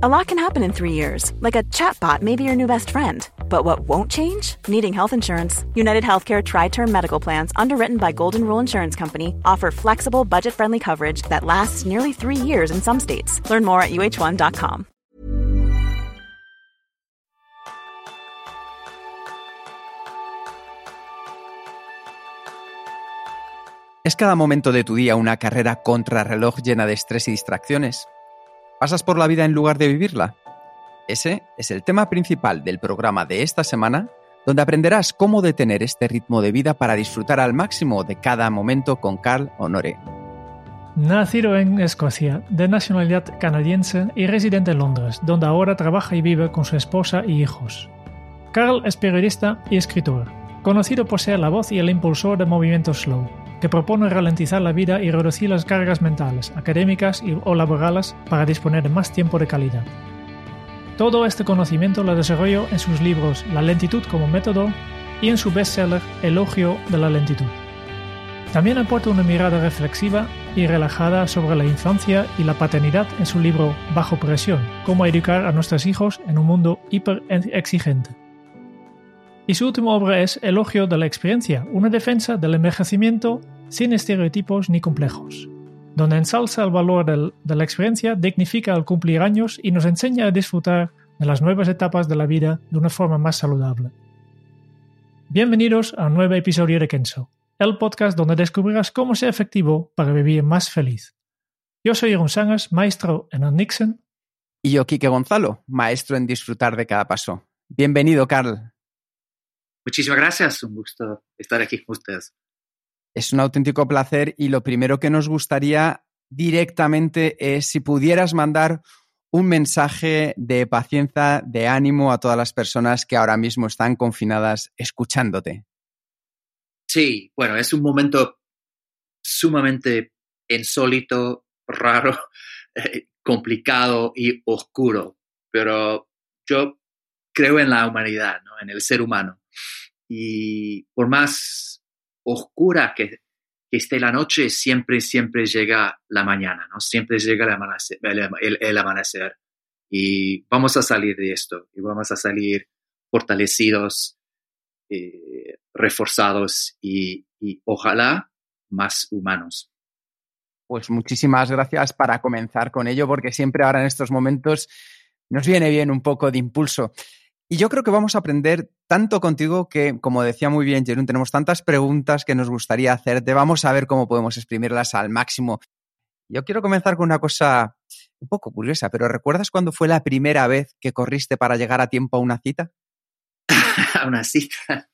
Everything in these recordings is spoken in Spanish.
A lot can happen in three years, like a chatbot may be your new best friend. But what won't change? Needing health insurance. United Healthcare Tri Term Medical Plans, underwritten by Golden Rule Insurance Company, offer flexible, budget friendly coverage that lasts nearly three years in some states. Learn more at uh1.com. ¿Es cada momento de tu día una carrera contrarreloj llena de estrés y distracciones? ¿Pasas por la vida en lugar de vivirla? Ese es el tema principal del programa de esta semana, donde aprenderás cómo detener este ritmo de vida para disfrutar al máximo de cada momento con Carl Honore. Nacido en Escocia, de nacionalidad canadiense y residente en Londres, donde ahora trabaja y vive con su esposa y hijos. Carl es periodista y escritor, conocido por ser la voz y el impulsor de Movimiento Slow, que propone ralentizar la vida y reducir las cargas mentales, académicas o laborales para disponer de más tiempo de calidad. Todo este conocimiento lo desarrolló en sus libros La lentitud como método y en su bestseller Elogio de la lentitud. También aporta una mirada reflexiva y relajada sobre la infancia y la paternidad en su libro Bajo presión, cómo educar a nuestros hijos en un mundo hiper exigente. Y su última obra es Elogio de la experiencia, una defensa del envejecimiento sin estereotipos ni complejos, donde ensalza el valor de la experiencia, dignifica el cumplir años y nos enseña a disfrutar de las nuevas etapas de la vida de una forma más saludable. Bienvenidos a un nuevo episodio de Kenso, el podcast donde descubrirás cómo ser efectivo para vivir más feliz. Yo soy Jeroen Sangers, maestro en el Nixon. Y yo, Quique Gonzalo, maestro en disfrutar de cada paso. Bienvenido, Carl. Muchísimas gracias, un gusto estar aquí con ustedes. Es un auténtico placer y lo primero que nos gustaría directamente es si pudieras mandar un mensaje de paciencia, de ánimo a todas las personas que ahora mismo están confinadas escuchándote. Sí, bueno, es un momento sumamente insólito, raro, eh, complicado y oscuro, pero yo creo en la humanidad, ¿no? en el ser humano. Y por más oscura que, esté la noche, siempre, siempre llega la mañana, ¿no? Siempre llega el amanecer, el, amanecer. Y vamos a salir de esto y vamos a salir fortalecidos, eh, reforzados y, y ojalá más humanos. Pues muchísimas gracias para comenzar con ello, porque siempre ahora en estos momentos nos viene bien un poco de impulso. Y yo creo que vamos a aprender tanto contigo que, como decía muy bien Jerón, tenemos tantas preguntas que nos gustaría hacerte. Vamos a ver cómo podemos exprimirlas al máximo. Yo quiero comenzar con una cosa un poco curiosa, pero ¿recuerdas cuándo fue la primera vez que corriste para llegar a tiempo a una cita? a una cita.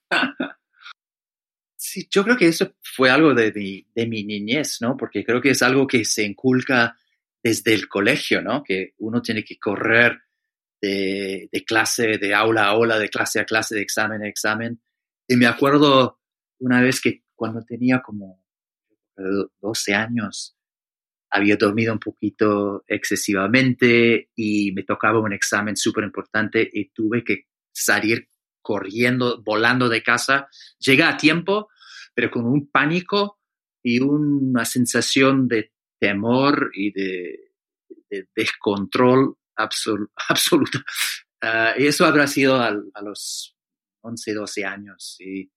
sí, yo creo que eso fue algo de de mi niñez, ¿no? Porque creo que es algo que se inculca desde el colegio, ¿no? Que uno tiene que correr de, clase, de aula a aula, de clase a clase, de examen a examen. Y me acuerdo una vez que cuando tenía como 12 años, había dormido un poquito excesivamente y me tocaba un examen súper importante y tuve que salir corriendo, volando de casa. Llegué a tiempo, pero con un pánico y una sensación de temor y de, de descontrol absoluta. Ah, y eso habrá sido a, los 11, 12 años. Y,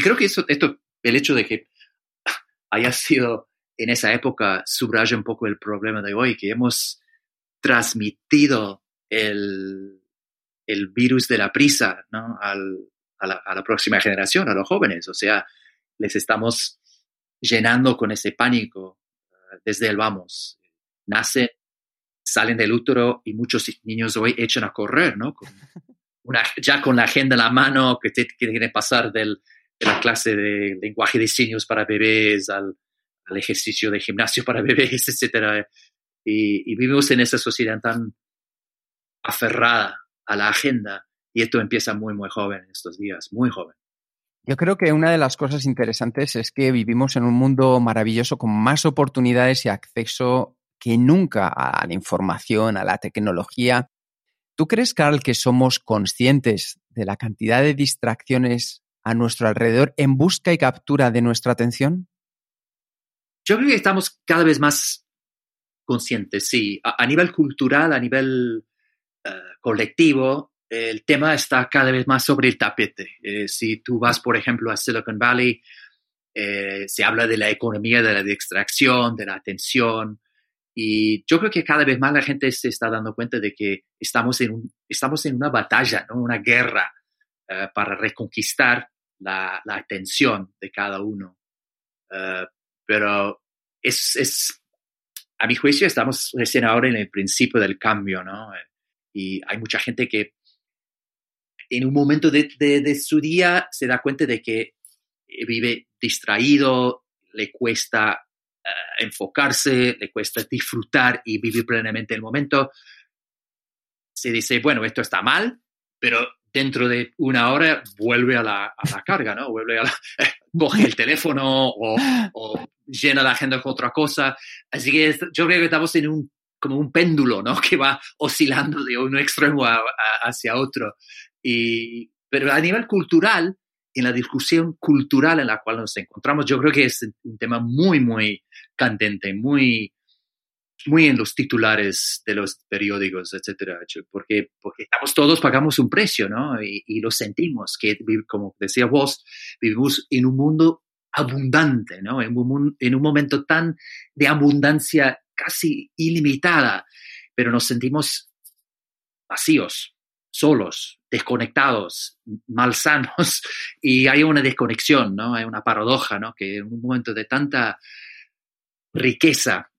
creo que eso, esto, el hecho de que haya sido en esa época subraya un poco el problema de hoy, que hemos transmitido el, el virus de la prisa ¿no? a, la, a, la, próxima generación, a los jóvenes. O sea, les estamos llenando con ese pánico ah, desde el vamos. Nacen salen del útero y muchos niños hoy echan a correr, ¿no? una, ya con la agenda en la mano, que tienen que pasar del, de la clase de lenguaje de signos para bebés al, al ejercicio de gimnasio para bebés, etc. Y, y, vivimos en esa sociedad tan aferrada a la agenda y esto empieza muy, muy joven estos días, muy joven. Yo creo que una de las cosas interesantes es que vivimos en un mundo maravilloso con más oportunidades y acceso que nunca a la información, a la tecnología. ¿Tú crees, Carl, que somos conscientes de la cantidad de distracciones a nuestro alrededor en busca y captura de nuestra atención? Yo creo que estamos cada vez más conscientes, sí. A, nivel cultural, a nivel colectivo, el tema está cada vez más sobre el tapete. Eh, si tú vas, por ejemplo, a Silicon Valley, eh, se habla de la economía de la extracción, de la atención, y yo creo que cada vez más la gente se está dando cuenta de que estamos en, un, estamos en una batalla, ¿no? una guerra eh, para reconquistar la, la, atención de cada uno. pero es, es, a mi juicio, estamos recién ahora en el principio del cambio, ¿no? Y hay mucha gente que en un momento de, de, su día se da cuenta de que vive distraído, le cuesta uh, enfocarse, le cuesta disfrutar y vivir plenamente el momento. Se dice, bueno, esto está mal, pero dentro de una hora vuelve a la, a la carga, ¿no? Vuelve a la, coge el teléfono o, o, llena la agenda con otra cosa. Así que yo creo que estamos en un como un péndulo, ¿no? Que va oscilando de un extremo a, a, hacia otro. Y, pero a nivel cultural, en la discusión cultural en la cual nos encontramos, yo creo que es un tema muy, muy candente, muy, muy en los titulares de los periódicos, etcétera, porque, porque estamos todos pagamos un precio, ¿no? Y, y, lo sentimos, que como decía vos, vivimos en un mundo abundante, ¿no? En un, en un momento tan de abundancia casi ilimitada, pero nos sentimos vacíos, solos, desconectados, malsanos, y hay una desconexión, ¿no? Hay una paradoja, ¿no? Que en un momento de tanta riqueza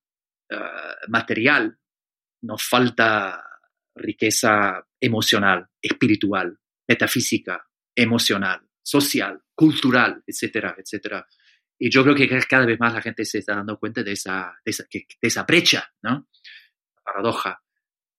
uh, material, nos falta riqueza emocional, espiritual, metafísica, emocional, social, cultural, etcétera, etcétera. Y yo creo que cada vez más la gente se está dando cuenta de esa, de esa, de brecha, ¿no? Paradoja.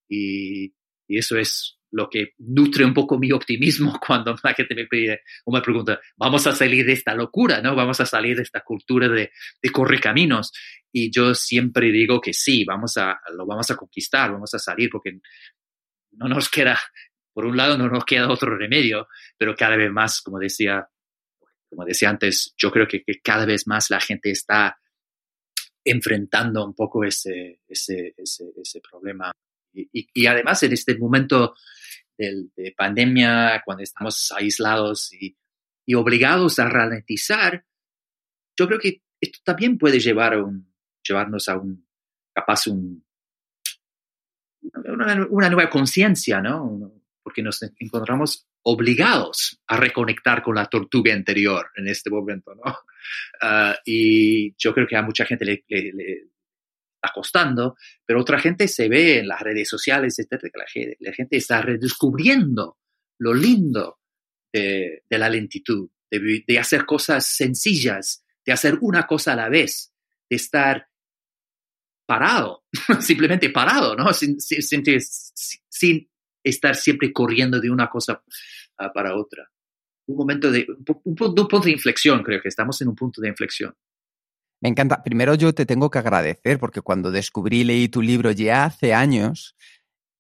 Y, y, eso es lo que nutre un poco mi optimismo cuando la gente me pide o me pregunta, vamos a salir de esta locura, ¿no? Vamos a salir de esta cultura de, de correcaminos. Y yo siempre digo que sí, vamos a, lo vamos a conquistar, vamos a salir porque no nos queda, por un lado no nos queda otro remedio, pero cada vez más, como decía como decía antes, yo creo que, que, cada vez más la gente está enfrentando un poco ese, ese, ese, ese problema. Y, y, y, además en este momento de, de pandemia, cuando estamos aislados y, y, obligados a ralentizar, yo creo que esto también puede llevar llevarnos a un, capaz, un, una, nueva conciencia, ¿no? Porque nos encontramos obligados a reconectar con la tortuga anterior en este momento, ¿no? Uh, y yo creo que a mucha gente le, está costando, pero otra gente se ve en las redes sociales, etcétera, que la gente, la gente está redescubriendo lo lindo de, la lentitud, de, hacer cosas sencillas, de hacer una cosa a la vez, de estar parado, simplemente parado, ¿no? Sin, estar siempre corriendo de una cosa para otra. Un momento de, un, punto de inflexión, creo que estamos en un punto de inflexión. Me encanta. Primero yo te tengo que agradecer porque cuando descubrí y leí tu libro ya hace años,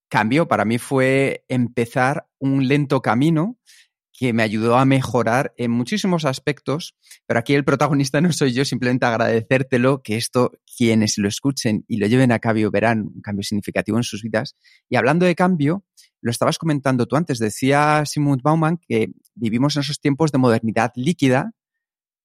cambió. Para mí fue empezar un lento camino que me ayudó a mejorar en muchísimos aspectos, pero aquí el protagonista no soy yo, simplemente agradecértelo, que esto quienes lo escuchen y lo lleven a cabo verán un cambio significativo en sus vidas. Y hablando de cambio, lo estabas comentando tú antes, decía Simon Bauman que vivimos en esos tiempos de modernidad líquida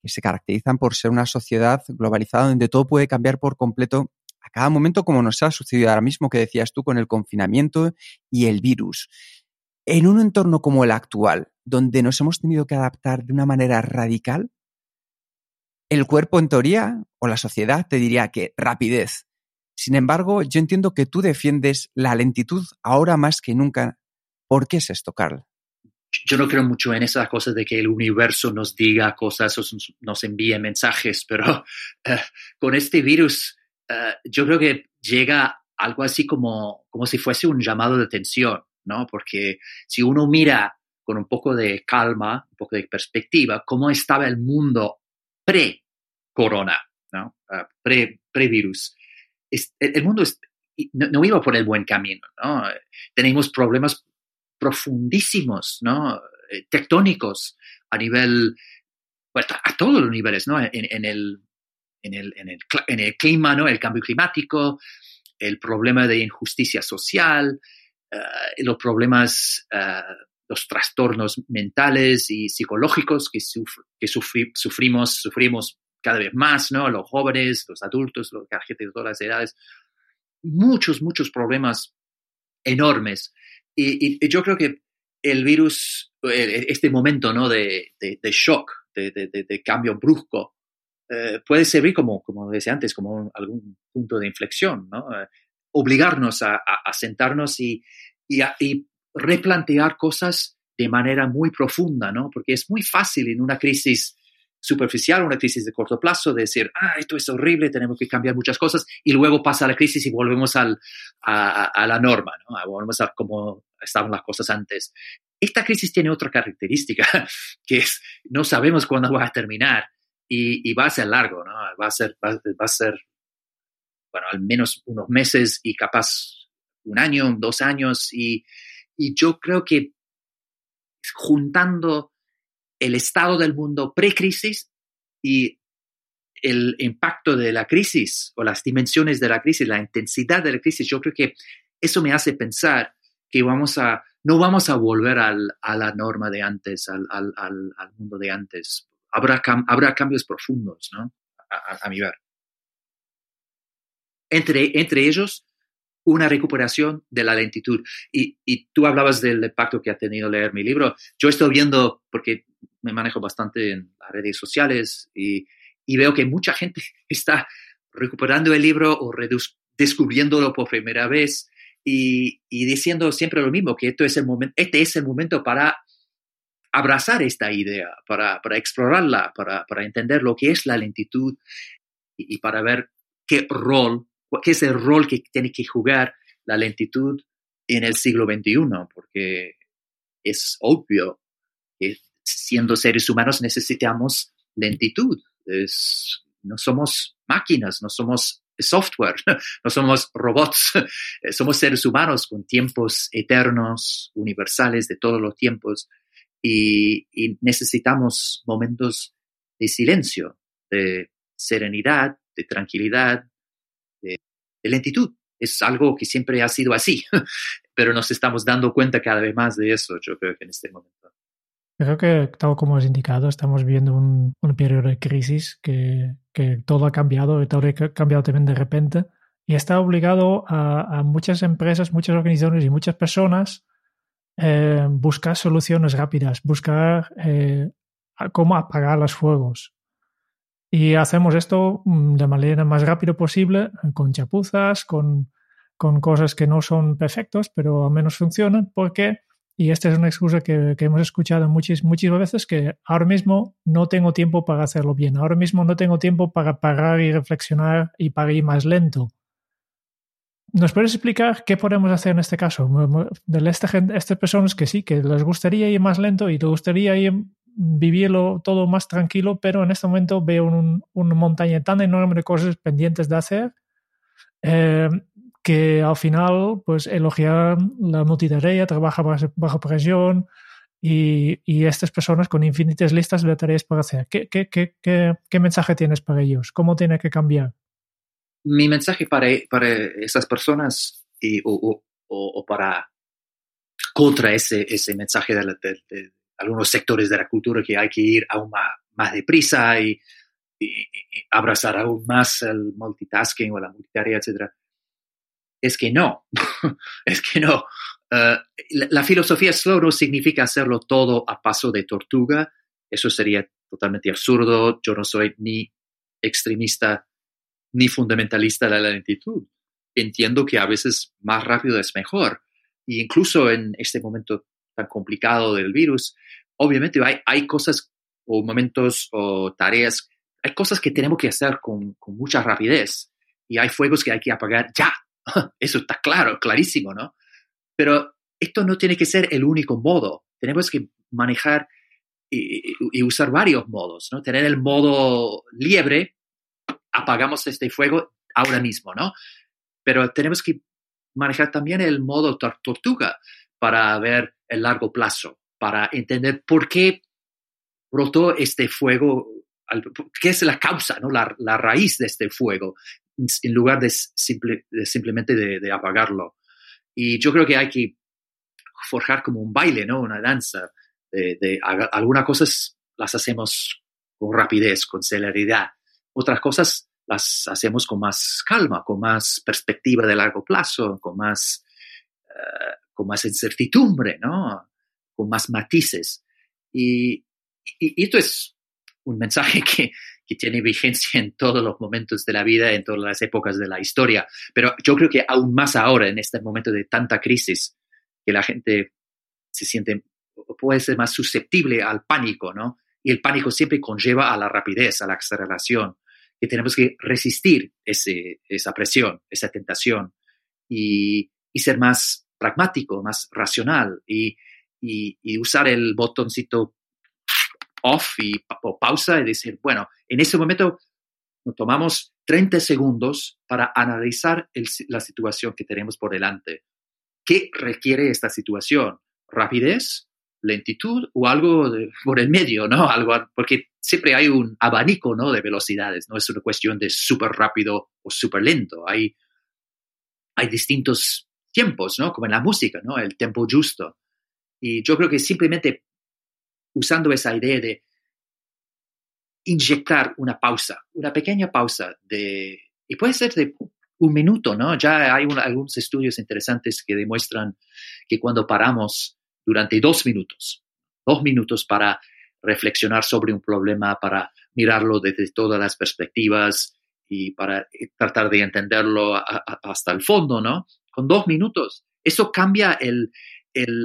se caracterizan por ser una sociedad globalizada donde todo puede cambiar por completo a cada momento como nos ha sucedido ahora mismo que decías tú con el confinamiento y el virus. En un entorno como el actual, donde nos hemos tenido que adaptar de una manera radical, el cuerpo en teoría o la sociedad te diría que rapidez. Sin embargo, yo entiendo que tú defiendes la lentitud ahora más que nunca. ¿Por qué es esto, Carl? Yo no creo mucho en esas cosas de que el universo nos diga cosas o nos envíe mensajes, pero uh, con este virus uh, yo creo que llega algo así como, como si fuese un llamado de atención. ¿no? Porque si uno mira con un poco de calma, un poco de perspectiva, cómo estaba el mundo pre-corona, ¿no? Uh, pre-virus, el mundo es, no, no, iba por el buen camino, ¿no? Tenemos problemas profundísimos, ¿no? Eh, tectónicos a nivel, a todos los niveles, ¿no? En, el, en, el, en, el, en el clima, ¿no? El cambio climático, el problema de injusticia social, eh, los problemas, eh, los trastornos mentales y psicológicos que, que sufrimos, sufrimos cada vez más, ¿no? Los jóvenes, los adultos, los gente de todas las edades. Muchos, muchos problemas enormes. Y, y yo creo que el virus, este momento, ¿no? De, de, de shock, de, de, cambio brusco, eh, puede servir como, como decía antes, como algún punto de inflexión, ¿no? Eh, obligarnos a, a, sentarnos y, y, y, replantear cosas de manera muy profunda, ¿no? Porque es muy fácil en una crisis superficial, una crisis de corto plazo, de decir, ah, esto es horrible, tenemos que cambiar muchas cosas, y luego pasa la crisis y volvemos al, a, la norma, ¿no? Volvemos a como estaban las cosas antes. Esta crisis tiene otra característica, que es, no sabemos cuándo va a terminar y, va a ser largo, ¿no? Va a ser, va, a ser, bueno, al menos unos meses y capaz un año, dos años. Y, y yo creo que juntando el estado del mundo pre-crisis y el impacto de la crisis o las dimensiones de la crisis, la intensidad de la crisis, yo creo que eso me hace pensar que vamos a, no vamos a volver a la norma de antes, al, mundo de antes habrá, habrá cambios profundos, ¿no? A, mi ver. Entre, entre ellos, una recuperación de la lentitud. Y, tú hablabas del impacto que ha tenido leer mi libro. Yo estoy viendo, porque me manejo bastante en las redes sociales y, y veo que mucha gente está recuperando el libro o descubriéndolo por primera vez y, y, diciendo siempre lo mismo, que esto es el momento, este es el momento para abrazar esta idea, para, para explorarla, para, para, entender lo que es la lentitud y, para ver qué rol, qué es el rol que tiene que jugar la lentitud en el siglo XXI, porque es obvio que siendo seres humanos necesitamos lentitud. No somos máquinas, no somos software, no somos robots, somos seres humanos con tiempos eternos, universales de todos los tiempos y, necesitamos momentos de silencio, de serenidad, de tranquilidad, de, lentitud. Es algo que siempre ha sido así, pero nos estamos dando cuenta cada vez más de eso, yo creo que en este momento. Creo que, tal como has indicado, estamos viendo un, periodo de crisis que, que, todo ha cambiado, y todo ha cambiado también de repente, y está obligado a, a muchas empresas, muchas organizaciones y muchas personas eh, buscar soluciones rápidas, buscar eh, cómo apagar los fuegos. Y hacemos esto mm, de manera más rápida posible, con chapuzas, con, con cosas que no son perfectos, pero al menos funcionan, porque, y esta es una excusa que, hemos escuchado muchas, muchas veces, que ahora mismo no tengo tiempo para hacerlo bien, ahora mismo no tengo tiempo para parar y reflexionar y para ir más lento. ¿Nos puedes explicar qué podemos hacer en este caso? De esta gente, estas personas que sí, que les gustaría ir más lento y les gustaría ir vivirlo todo más tranquilo, pero en este momento veo una montaña tan enorme de cosas pendientes de hacer eh, que al final, pues elogiar la multitarea, trabaja bajo presión y, y, estas personas con infinitas listas de tareas para hacer. ¿Qué, qué, qué, qué mensaje tienes para ellos? ¿Cómo tiene que cambiar? mi mensaje para, para esas personas y, o, o, para contra ese, ese mensaje de, algunos sectores de la cultura que hay que ir aún más, más deprisa y, y, abrazar aún más el multitasking o la multitarea, etc. Es que no, es que no. Uh, la, filosofía slow no significa hacerlo todo a paso de tortuga. Eso sería totalmente absurdo. Yo no soy ni extremista ni fundamentalista de la lentitud. Entiendo que a veces más rápido es mejor. Y incluso en este momento tan complicado del virus, obviamente hay, hay cosas o momentos o tareas, hay cosas que tenemos que hacer con, con mucha rapidez y hay fuegos que hay que apagar ya. Eso está claro, clarísimo, ¿no? Pero esto no tiene que ser el único modo. Tenemos que manejar y, usar varios modos, ¿no? Tener el modo liebre, apagamos este fuego ahora mismo, ¿no? Pero tenemos que manejar también el modo tortuga para ver el largo plazo, para entender por qué brotó este fuego, qué es la causa, ¿no? la raíz de este fuego, en lugar de, simple, simplemente de, de, apagarlo. Y yo creo que hay que forjar como un baile, ¿no? Una danza. De, algunas cosas las hacemos con rapidez, con celeridad. Otras cosas las hacemos con más calma, con más perspectiva de largo plazo, con más, eh, con más incertidumbre, ¿no? Con más matices. Y, y, esto es un mensaje que, que, tiene vigencia en todos los momentos de la vida, en todas las épocas de la historia. Pero yo creo que aún más ahora, en este momento de tanta crisis, que la gente se siente, puede ser más susceptible al pánico, ¿no? Y el pánico siempre conlleva a la rapidez, a la aceleración, que tenemos que resistir ese, esa presión, esa tentación y, y, ser más pragmático, más racional y, y, y usar el botoncito off y o pausa y decir, bueno, en ese momento nos tomamos 30 segundos para analizar la situación que tenemos por delante. ¿Qué requiere esta situación? ¿Rapidez? ¿Lentitud? ¿O algo por el medio? ¿no? Algo, porque siempre hay un abanico ¿no? de velocidades, no es una cuestión de súper rápido o súper lento. Hay, hay distintos tiempos, ¿no? como en la música, ¿no? el tiempo justo. Y yo creo que simplemente usando esa idea de inyectar una pausa, una pequeña pausa de, y puede ser de un minuto, ¿no? Ya hay algunos estudios interesantes que demuestran que cuando paramos durante dos minutos, dos minutos para reflexionar sobre un problema, para mirarlo desde todas las perspectivas y para tratar de entenderlo hasta el fondo, ¿no? Con dos minutos. Eso cambia el,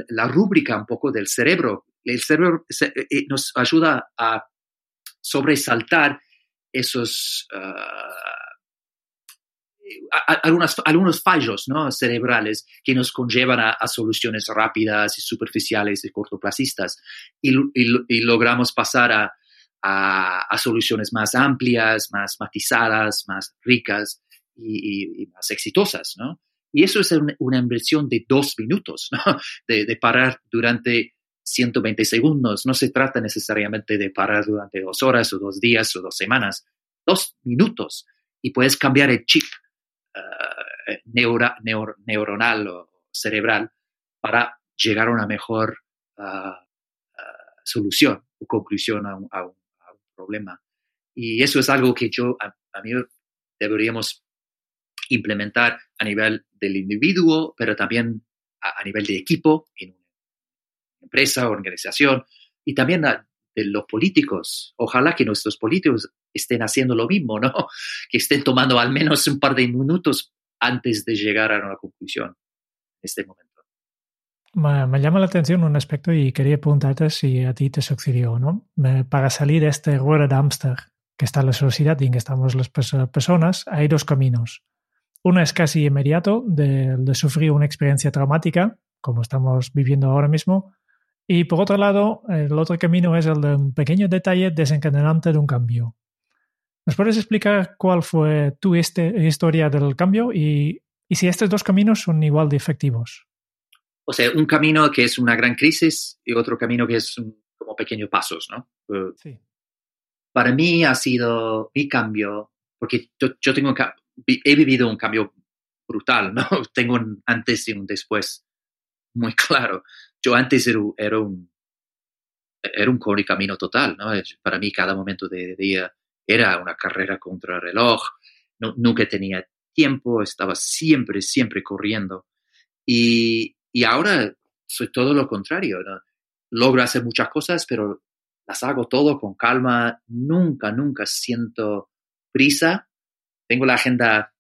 la rúbrica un poco del cerebro el cerebro eh, eh, nos ayuda a sobresaltar esos ah, algunos fallos ¿no? cerebrales que nos conllevan a, soluciones rápidas y superficiales y cortoplacistas y, logramos pasar a, soluciones más amplias, más matizadas, más ricas y, más exitosas. ¿no? Y eso es una, inversión de dos minutos, ¿no? de parar durante 120 segundos. No se trata necesariamente de parar durante dos horas o dos días o dos semanas, dos minutos y puedes cambiar el chip uh, neuronal o cerebral para llegar a una mejor uh, solución o conclusión a un, problema. Y eso es algo que yo, a, mí, deberíamos implementar a nivel del individuo, pero también a, nivel de equipo empresa, organización y también de los políticos. Ojalá que nuestros políticos estén haciendo lo mismo, ¿no? Que estén tomando al menos un par de minutos antes de llegar a una conclusión en este momento. Me, llama la atención un aspecto y quería preguntarte si a ti te sucedió, ¿no? Para salir de este rueda de Amster que está la sociedad y en que estamos las personas, hay dos caminos. Uno es casi inmediato de, de sufrir una experiencia traumática, como estamos viviendo ahora mismo, y por otro lado, el otro camino es el de un pequeño detalle desencadenante de un cambio. ¿Nos puedes explicar cuál fue tu este, historia del cambio y, y, si estos dos caminos son igual de efectivos? O sea, un camino que es una gran crisis y otro camino que es como pequeños pasos, ¿no? Eh, sí. Para mí ha sido mi cambio, porque yo, yo tengo he vivido un cambio brutal, ¿no? Tengo un antes y un después muy claro yo antes era, era un era un camino total, ¿no? Para mí cada momento de día era una carrera contra el reloj, no, nunca tenía tiempo, estaba siempre, siempre corriendo. Y, y ahora soy todo lo contrario. Logro hacer muchas cosas, pero las hago todo con calma, nunca, nunca siento prisa. Tengo la agenda,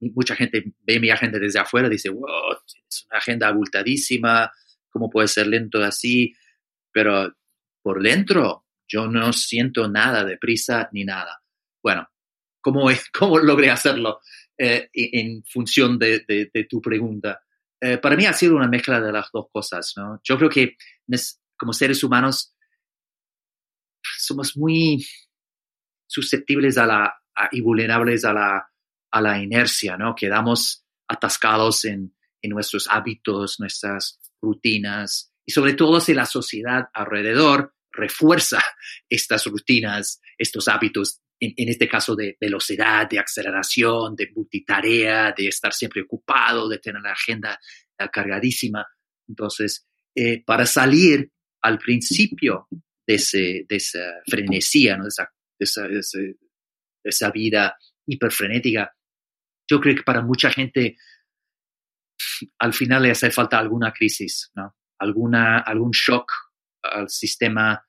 mucha gente ve mi agenda desde afuera y dice, wow, es una agenda abultadísima, ¿cómo puede ser lento así? Pero por dentro yo no siento nada de prisa ni nada. Bueno, ¿cómo, cómo logré hacerlo eh, en función de, tu pregunta? Eh, para mí ha sido una mezcla de las dos cosas, ¿no? Yo creo que como seres humanos somos muy susceptibles a la, y vulnerables a la, a la inercia, ¿no? Quedamos atascados en, nuestros hábitos, nuestras rutinas y sobre todo si la sociedad alrededor refuerza estas rutinas, estos hábitos, en, este caso de velocidad, de aceleración, de multitarea, de estar siempre ocupado, de tener la agenda cargadísima. Entonces, eh, para salir al principio de, de esa frenesía, ¿no? de, esa, de, esa, vida hiperfrenética, yo creo que para mucha gente al final le hace falta alguna crisis, ¿no? Alguna, algún shock al sistema.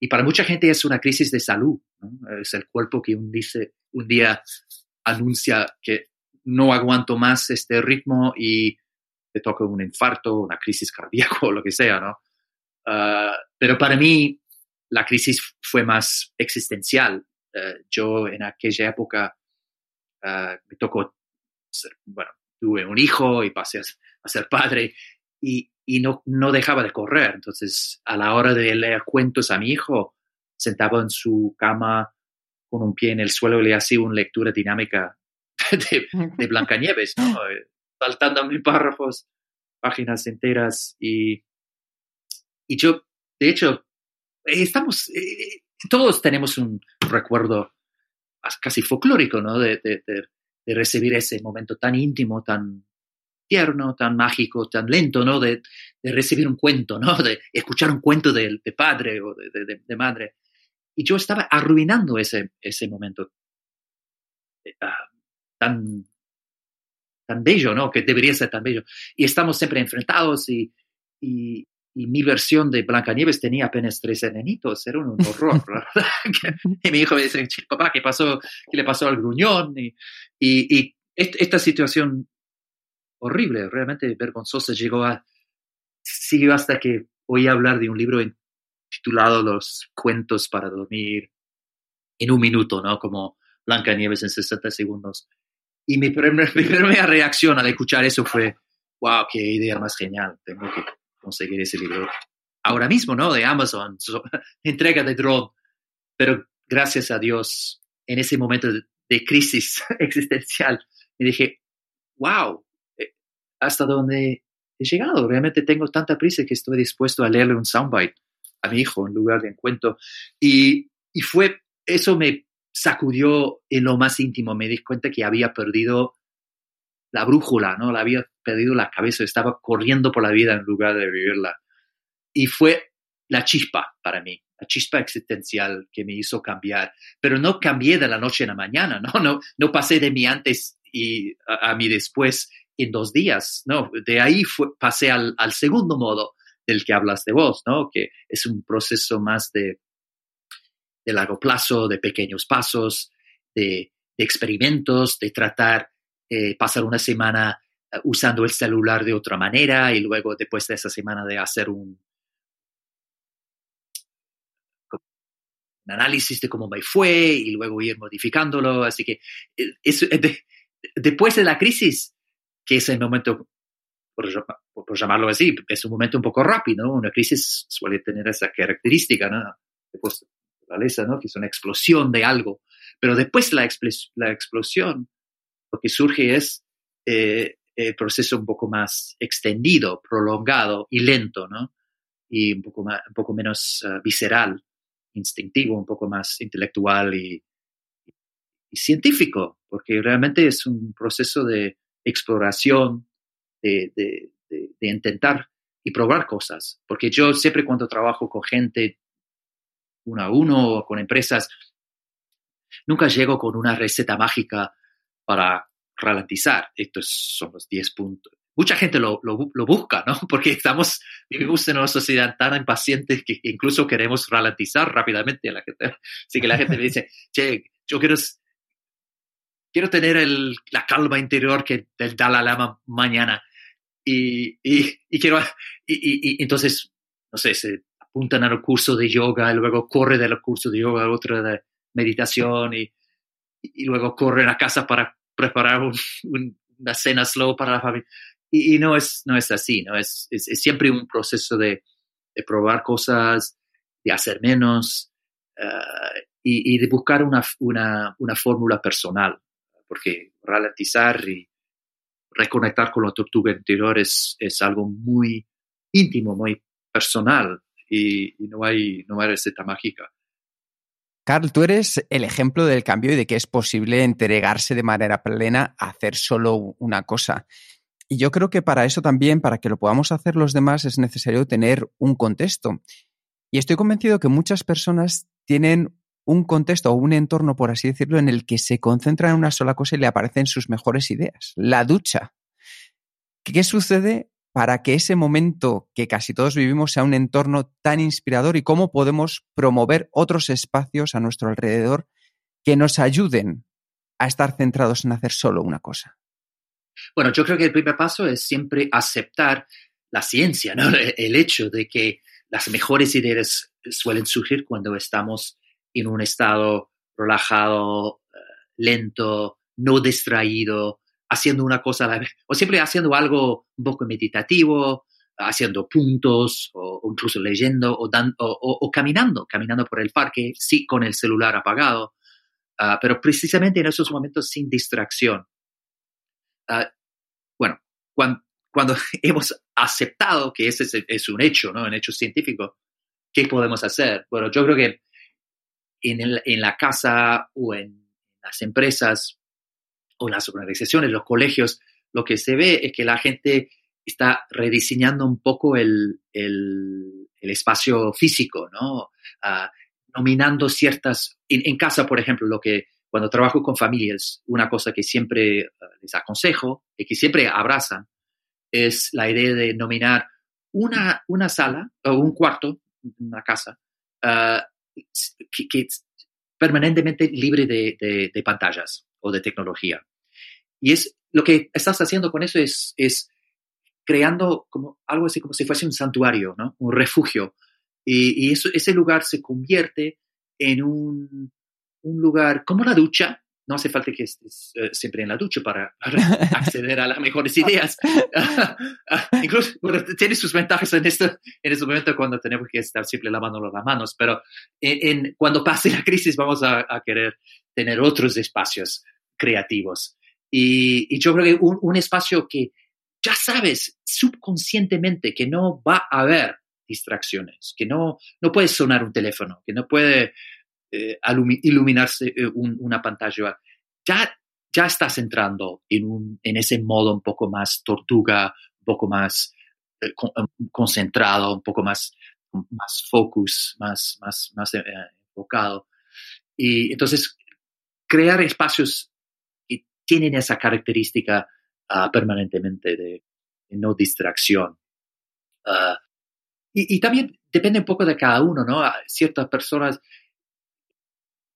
Y para mucha gente es una crisis de salud. ¿no? Es el cuerpo que un, dice, un día anuncia que no aguanto más este ritmo y te toca un infarto, una crisis cardíaca o lo que sea, ¿no? Ah, pero para mí la crisis fue más existencial. Eh, yo en aquella época ah, me tocó, bueno, tuve un hijo y pasé a, ser padre y, y, no, no dejaba de correr. Entonces, a la hora de leer cuentos a mi hijo, sentaba en su cama con un pie en el suelo y le hacía una lectura dinámica de, de Blancanieves, ¿no? saltando a mis párrafos, páginas enteras y, y yo, de hecho, estamos, eh, todos tenemos un recuerdo casi folclórico, ¿no? De, de, de, recibir ese momento tan íntimo, tan tierno, tan mágico, tan lento, ¿no? De, recibir un cuento, ¿no? De escuchar un cuento de, padre o de, madre. Y yo estaba arruinando ese, ese momento eh, ah, tan, tan bello, ¿no? Que debería ser tan bello. Y estamos siempre enfrentados y, y, y mi versión de Blancanieves tenía apenas tres enanitos, era un horror. y mi hijo me dice, papá, ¿qué pasó? ¿Qué le pasó al gruñón? Y, y, esta situación horrible, realmente vergonzosa, llegó a, siguió hasta que oí hablar de un libro titulado Los cuentos para dormir en un minuto, ¿no? Como Blancanieves en 60 segundos. Y mi, mi primera reacción al escuchar eso fue, wow, qué idea más genial, tengo que conseguir ese libro ahora mismo, ¿no? De Amazon, entrega de drone. Pero gracias a Dios, en ese momento de, crisis existencial, me dije, wow, eh, hasta dónde he llegado. Realmente tengo tanta prisa que estoy dispuesto a leerle un soundbite a mi hijo en lugar de un cuento. Y, y fue, eso me sacudió en lo más íntimo. Me di cuenta que había perdido la brújula, ¿no? La había perdido la cabeza, estaba corriendo por la vida en lugar de vivirla. Y fue la chispa para mí, la chispa existencial que me hizo cambiar. Pero no cambié de la noche a la mañana, ¿no? No, no pasé de mi antes y a, mi después en dos días, ¿no? De ahí fue, pasé al, segundo modo del que hablas de vos, ¿no? Que es un proceso más de, de largo plazo, de pequeños pasos, de experimentos, de tratar eh, pasar una semana eh, usando el celular de otra manera y luego después de esa semana de hacer un, análisis de cómo me fue y luego ir modificándolo. Así que eh, después de la crisis, que es el momento, por, llamarlo así, es un momento un poco rápido, Una crisis suele tener esa característica, ¿no? Después, ¿no? Que es una explosión de algo. Pero después la, la explosión, lo que surge es eh, el proceso un poco más extendido, prolongado y lento, ¿no? Y un poco, más, un poco menos eh, visceral, instintivo, un poco más intelectual y, científico, porque realmente es un proceso de exploración, de, de, de, intentar y probar cosas. Porque yo siempre cuando trabajo con gente uno a uno o con empresas, nunca llego con una receta mágica para ralentizar. Estos son los 10 puntos. Mucha gente lo, lo, busca, ¿no? Porque estamos, vivimos en una sociedad tan impaciente que incluso queremos ralentizar rápidamente a la gente. Así que la gente me dice, che, yo quiero, quiero tener el, la calma interior que del Dalai Lama mañana. Y, y, y quiero, y, y, entonces, no sé, se apuntan al curso de yoga, y luego corre del curso de yoga a otro de meditación y, luego corren a casa para preparar una cena slow para la familia. Y, no, es, no es así, ¿no? Es, es, siempre un proceso de, de, probar cosas, de hacer menos y, y, de buscar una, una, una fórmula personal, porque ralentizar y reconectar con la tortuga interior es, es algo muy íntimo, muy personal y, y no, hay, no hay receta mágica. Carl, tú eres el ejemplo del cambio y de que es posible entregarse de manera plena a hacer solo una cosa. Y yo creo que para eso también, para que lo podamos hacer los demás, es necesario tener un contexto. Y estoy convencido que muchas personas tienen un contexto o un entorno, por así decirlo, en el que se concentran en una sola cosa y le aparecen sus mejores ideas. La ducha. ¿Qué sucede para que ese momento que casi todos vivimos sea un entorno tan inspirador y cómo podemos promover otros espacios a nuestro alrededor que nos ayuden a estar centrados en hacer solo una cosa? Bueno, yo creo que el primer paso es siempre aceptar la ciencia, ¿no? El hecho de que las mejores ideas suelen surgir cuando estamos en un estado relajado, eh, lento, no distraído, haciendo una cosa a la vez, o siempre haciendo algo un poco meditativo, haciendo puntos, o, incluso leyendo, o, o, caminando, caminando por el parque, sí, con el celular apagado, ah, pero precisamente en esos momentos sin distracción. Ah, bueno, cuando, cuando, hemos aceptado que ese es, un hecho, ¿no? Un hecho científico, ¿qué podemos hacer? Bueno, yo creo que en, en la casa o en las empresas o las organizaciones, los colegios, lo que se ve es que la gente está rediseñando un poco el, el, espacio físico, ¿no? Ah, nominando ciertas, en, casa, por ejemplo, lo que cuando trabajo con familias, una cosa que siempre ah, les aconsejo y que siempre abrazan es la idea de nominar una, una sala o un cuarto, una casa, ah, que, es permanentemente libre de, de pantallas o de tecnología. Y es lo que estás haciendo con eso es, es creando como algo así como si fuese un santuario, ¿no? Un refugio. Y, y eso, ese lugar se convierte en un, un, lugar como la ducha. No hace falta que estés eh, siempre en la ducha para, acceder a las mejores ideas. Incluso tiene sus ventajas en, esto, en este momento cuando tenemos que estar siempre lavándonos las manos, pero en, cuando pase la crisis vamos a, a querer tener otros espacios creativos. Y, yo creo que un, espacio que ya sabes subconscientemente que no va a haber distracciones, que no, no puede sonar un teléfono, que no puede eh, iluminarse eh, una pantalla. Ya, ya estás entrando en, un, en ese modo un poco más tortuga, un poco más eh, concentrado, un poco más, más focus, más, más, más enfocado. Y entonces, crear espacios tienen esa característica ah, permanentemente de, no distracción. Ah, y, también depende un poco de cada uno, ¿no? ciertas personas,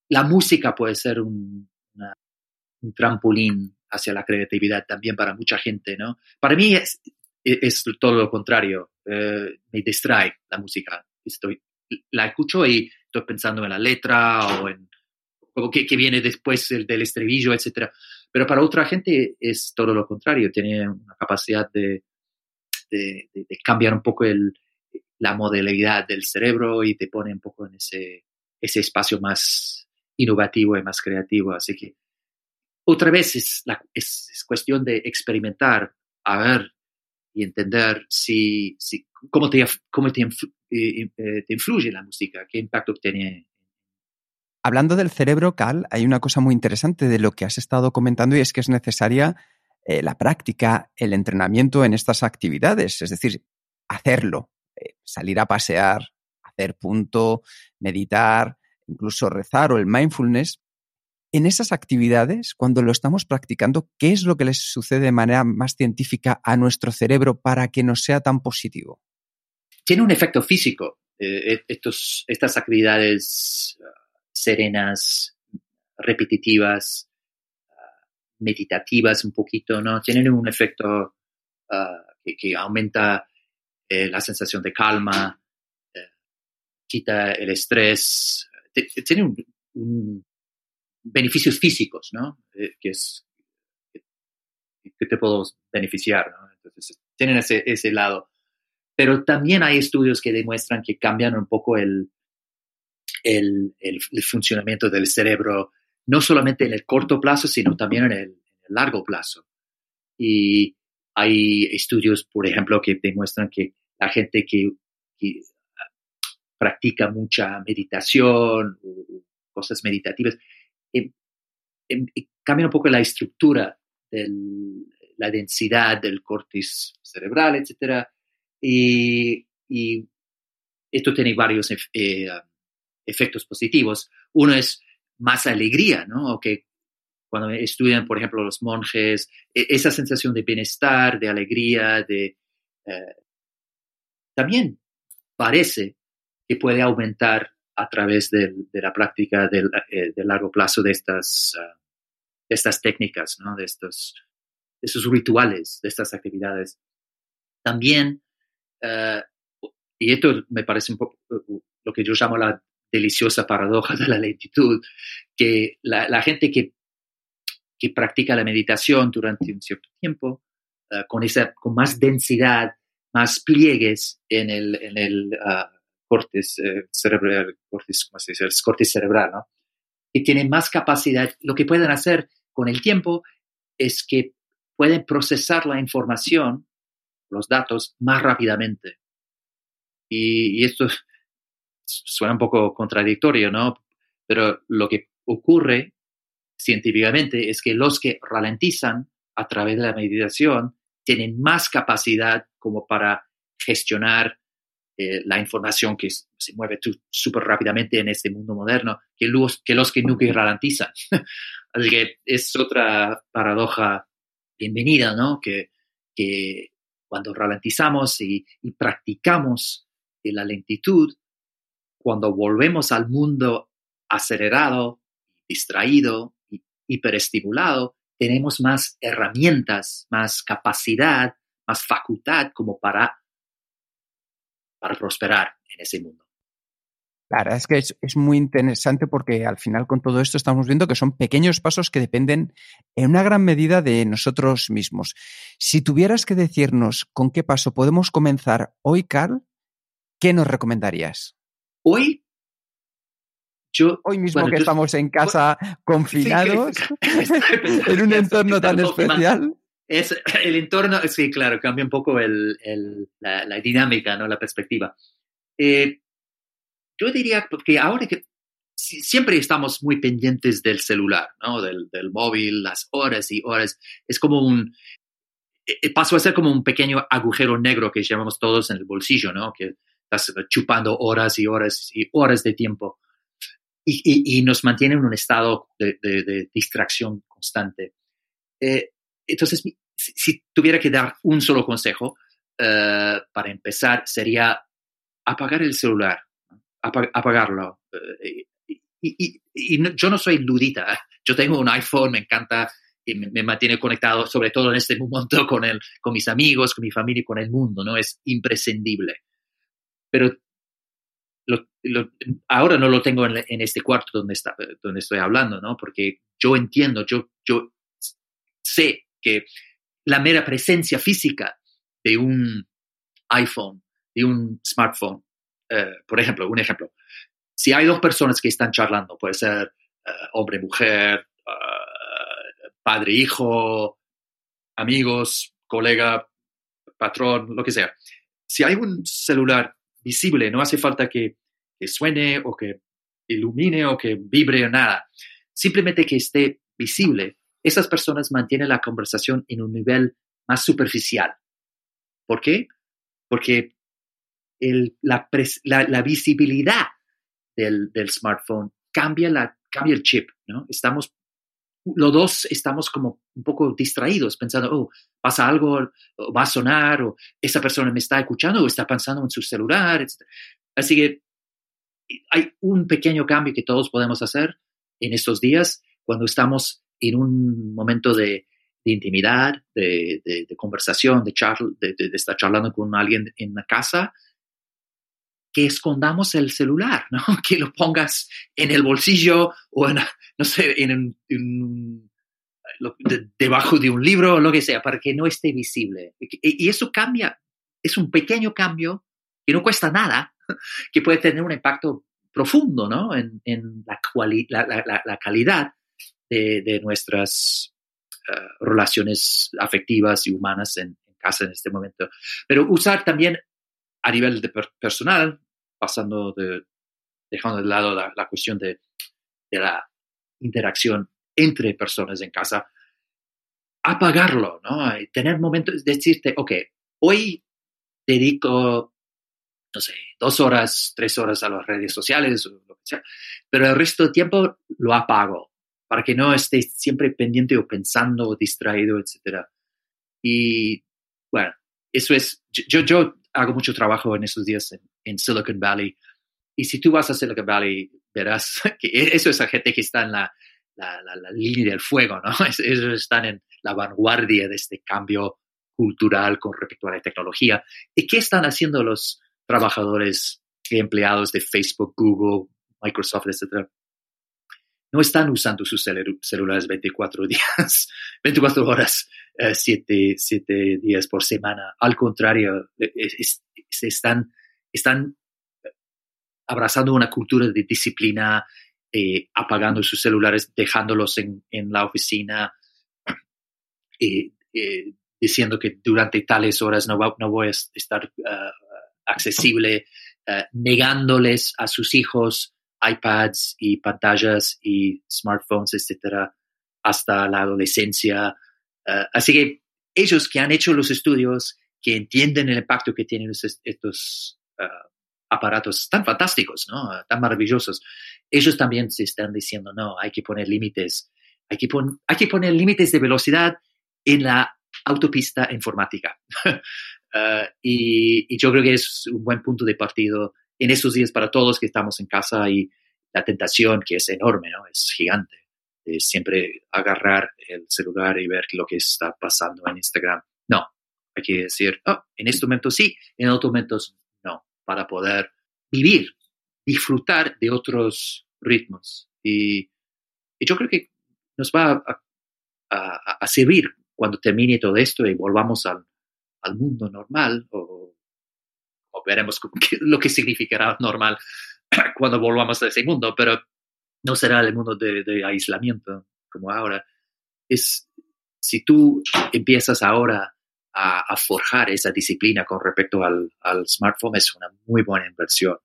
la música puede ser un, trampolín hacia la creatividad también para mucha gente, ¿no? Para mí es, es todo lo contrario, eh, me distrae la música. Estoy, la escucho y estoy pensando en la letra o en como que, viene después del estribillo, etcétera. Pero para otra gente es todo lo contrario, tiene una capacidad de, cambiar un poco el, la modalidad del cerebro y te pone un poco en ese, ese espacio más innovativo y más creativo. Así que otra vez es, cuestión de experimentar, a ver y entender si, cómo, te, cómo te, eh, eh, te influye la música, qué impacto tiene Hablando del cerebro, Cal, hay una cosa muy interesante de lo que has estado comentando y es que es necesaria eh, la práctica, el entrenamiento en estas actividades, es decir, hacerlo, eh, salir a pasear, hacer punto, meditar, incluso rezar o el mindfulness. En esas actividades, cuando lo estamos practicando, ¿qué es lo que les sucede de manera más científica a nuestro cerebro para que nos sea tan positivo? Tiene un efecto físico. Eh, estos, estas actividades serenas, repetitivas, ah, meditativas un poquito, ¿no? Tienen un efecto ah, que, aumenta eh, la sensación de calma, eh, quita el estrés, tiene un, beneficios físicos, ¿no? Eh, que te puedo beneficiar, ¿no? Entonces, tienen ese lado. Pero también hay estudios que demuestran que cambian un poco el, el, funcionamiento del cerebro, no solamente en el corto plazo, sino también en el, largo plazo. Y hay estudios, por ejemplo, que demuestran que la gente que, practica mucha meditación cosas meditativas, em, em, cambia un poco la estructura del la densidad del córtex cerebral, etc. Y, esto tiene varios eh, efectos positivos. Uno es más alegría, ¿no? Que cuando estudian, por ejemplo, los monjes, e, esa sensación de bienestar, de alegría, de... Eh, también parece que puede aumentar a través de, la práctica del, eh, de largo plazo de estas, ah, de estas técnicas, ¿no? de, estos, de estos rituales, de estas actividades. También, eh, y esto me parece un poco lo que yo llamo la deliciosa paradoja de la lentitud, que la, gente que, que, practica la meditación durante un cierto tiempo, eh, con, esa, con más densidad, más pliegues en el, en el uh, cerebral, cortes, ¿cómo se dice? El corte cerebral, ¿no? Y tienen más capacidad, lo que pueden hacer con el tiempo es que pueden procesar la información, los datos, más rápidamente. Y, y esto suena un poco contradictorio, ¿no? Pero lo que ocurre científicamente es que los que ralentizan a través de la meditación tienen más capacidad como para gestionar eh, la información que se mueve súper rápidamente en este mundo moderno que los que, los que nunca ralentizan. Así que es otra paradoja bienvenida, ¿no? Que, cuando ralentizamos y, y practicamos la lentitud, cuando volvemos al mundo acelerado, distraído, hiperestimulado, tenemos más herramientas, más capacidad, más facultad como para, para prosperar en ese mundo. Claro, es que es, es, muy interesante porque al final con todo esto estamos viendo que son pequeños pasos que dependen en una gran medida de nosotros mismos. Si tuvieras que decirnos con qué paso podemos comenzar hoy, Carl, ¿qué nos recomendarías? Hoy, yo... Hoy mismo que estamos en casa confinados, en un entorno tan especial. Es, el entorno, sí, claro, cambia un poco el, el, la, dinámica, ¿no? la perspectiva. Eh, yo diría que ahora que siempre estamos muy pendientes del celular, ¿no? del, del móvil, las horas y horas, es como un, eh, eh, pasó a ser como un pequeño agujero negro que llevamos todos en el bolsillo, ¿no? Que chupando horas y horas y horas de tiempo y, nos mantiene en un estado de, distracción constante. Eh, entonces, si, tuviera que dar un solo consejo uh, para empezar, sería apagar el celular, apagarlo. Y, y, yo no soy ludita, yo tengo un iPhone, me encanta y me, me, mantiene conectado, sobre todo en este momento, con, el, con mis amigos, con mi familia y con el mundo, ¿no? Es imprescindible pero ahora no lo tengo en, este cuarto donde, está, donde estoy hablando, ¿no? Porque yo entiendo, yo, yo sé que la mera presencia física de un iPhone, de un smartphone, eh, por ejemplo, un ejemplo, si hay dos personas que están charlando, puede ser eh, hombre, mujer, uh, padre, hijo, amigos, colega, patrón, lo que sea, si hay un celular visible, no hace falta que, suene o que ilumine o que vibre o nada, simplemente que esté visible. Esas personas mantienen la conversación en un nivel más superficial. ¿Por qué? Porque la, visibilidad del, smartphone cambia, cambia el chip, ¿no? Estamos los dos estamos como un poco distraídos, pensando, oh, pasa algo, va a sonar, o esa persona me está escuchando, o está pensando en su celular, etc. Así que hay un pequeño cambio que todos podemos hacer en estos días cuando estamos en un momento de, intimidad, de, conversación, de, de, estar charlando con alguien en la casa, que escondamos el celular, ¿no? Que lo pongas en el bolsillo o en, no sé, en, debajo de un libro o lo que sea, para que no esté visible. Y, eso cambia, es un pequeño cambio que no cuesta nada, que puede tener un impacto profundo, ¿no? En, la, calidad de, nuestras eh, relaciones afectivas y humanas en, casa en este momento. Pero usar también a nivel de personal, pasando de, dejando de lado la, cuestión de, la interacción entre personas en casa, apagarlo, ¿no? tener momentos, decirte, ok, hoy dedico, no sé, dos horas, tres horas a las redes sociales, o lo que sea, pero el resto del tiempo lo apago para que no estés siempre pendiente o pensando o distraído, etc. Y bueno, eso es, yo, yo hago mucho trabajo en esos días en, Silicon Valley. Y si tú vas a Silicon Valley, verás que e, eso es la gente que está en la, la, la, línea del fuego, ¿no? Ellos están en la vanguardia de este cambio cultural con respecto a la tecnología. ¿Y qué están haciendo los trabajadores y empleados de Facebook, Google, Microsoft, etcétera? No están usando sus celulares 24 días, 24 horas, 7, eh, días por semana. Al contrario, se están, están abrazando una cultura de disciplina, eh, apagando sus celulares, dejándolos en, en la oficina, diciendo que durante tales horas no, no voy a estar ah, accesible, ah, negándoles a sus hijos iPads y pantallas y smartphones, etcétera, hasta la adolescencia. Ah, así que ellos que han hecho los estudios, que entienden el impacto que tienen estos, aparatos tan fantásticos, ¿no? tan maravillosos, ellos también se están diciendo, no, hay que poner límites, hay que, hay que poner límites de velocidad en la autopista informática. Uh, y, yo creo que es un buen punto de partido en estos días para todos que estamos en casa y la tentación que es enorme, ¿no? Es gigante. Es siempre agarrar el celular y ver lo que está pasando en Instagram. No, hay que decir, oh, en este momento sí, en otros momentos no, para poder vivir, disfrutar de otros ritmos. Y, yo creo que nos va a, a servir cuando termine todo esto y volvamos al, mundo normal, veremos lo que significará normal cuando volvamos a ese mundo, pero no será el mundo de, aislamiento como ahora. Es, si tú empiezas ahora a, a, forjar esa disciplina con respecto al, al smartphone, es una muy buena inversión.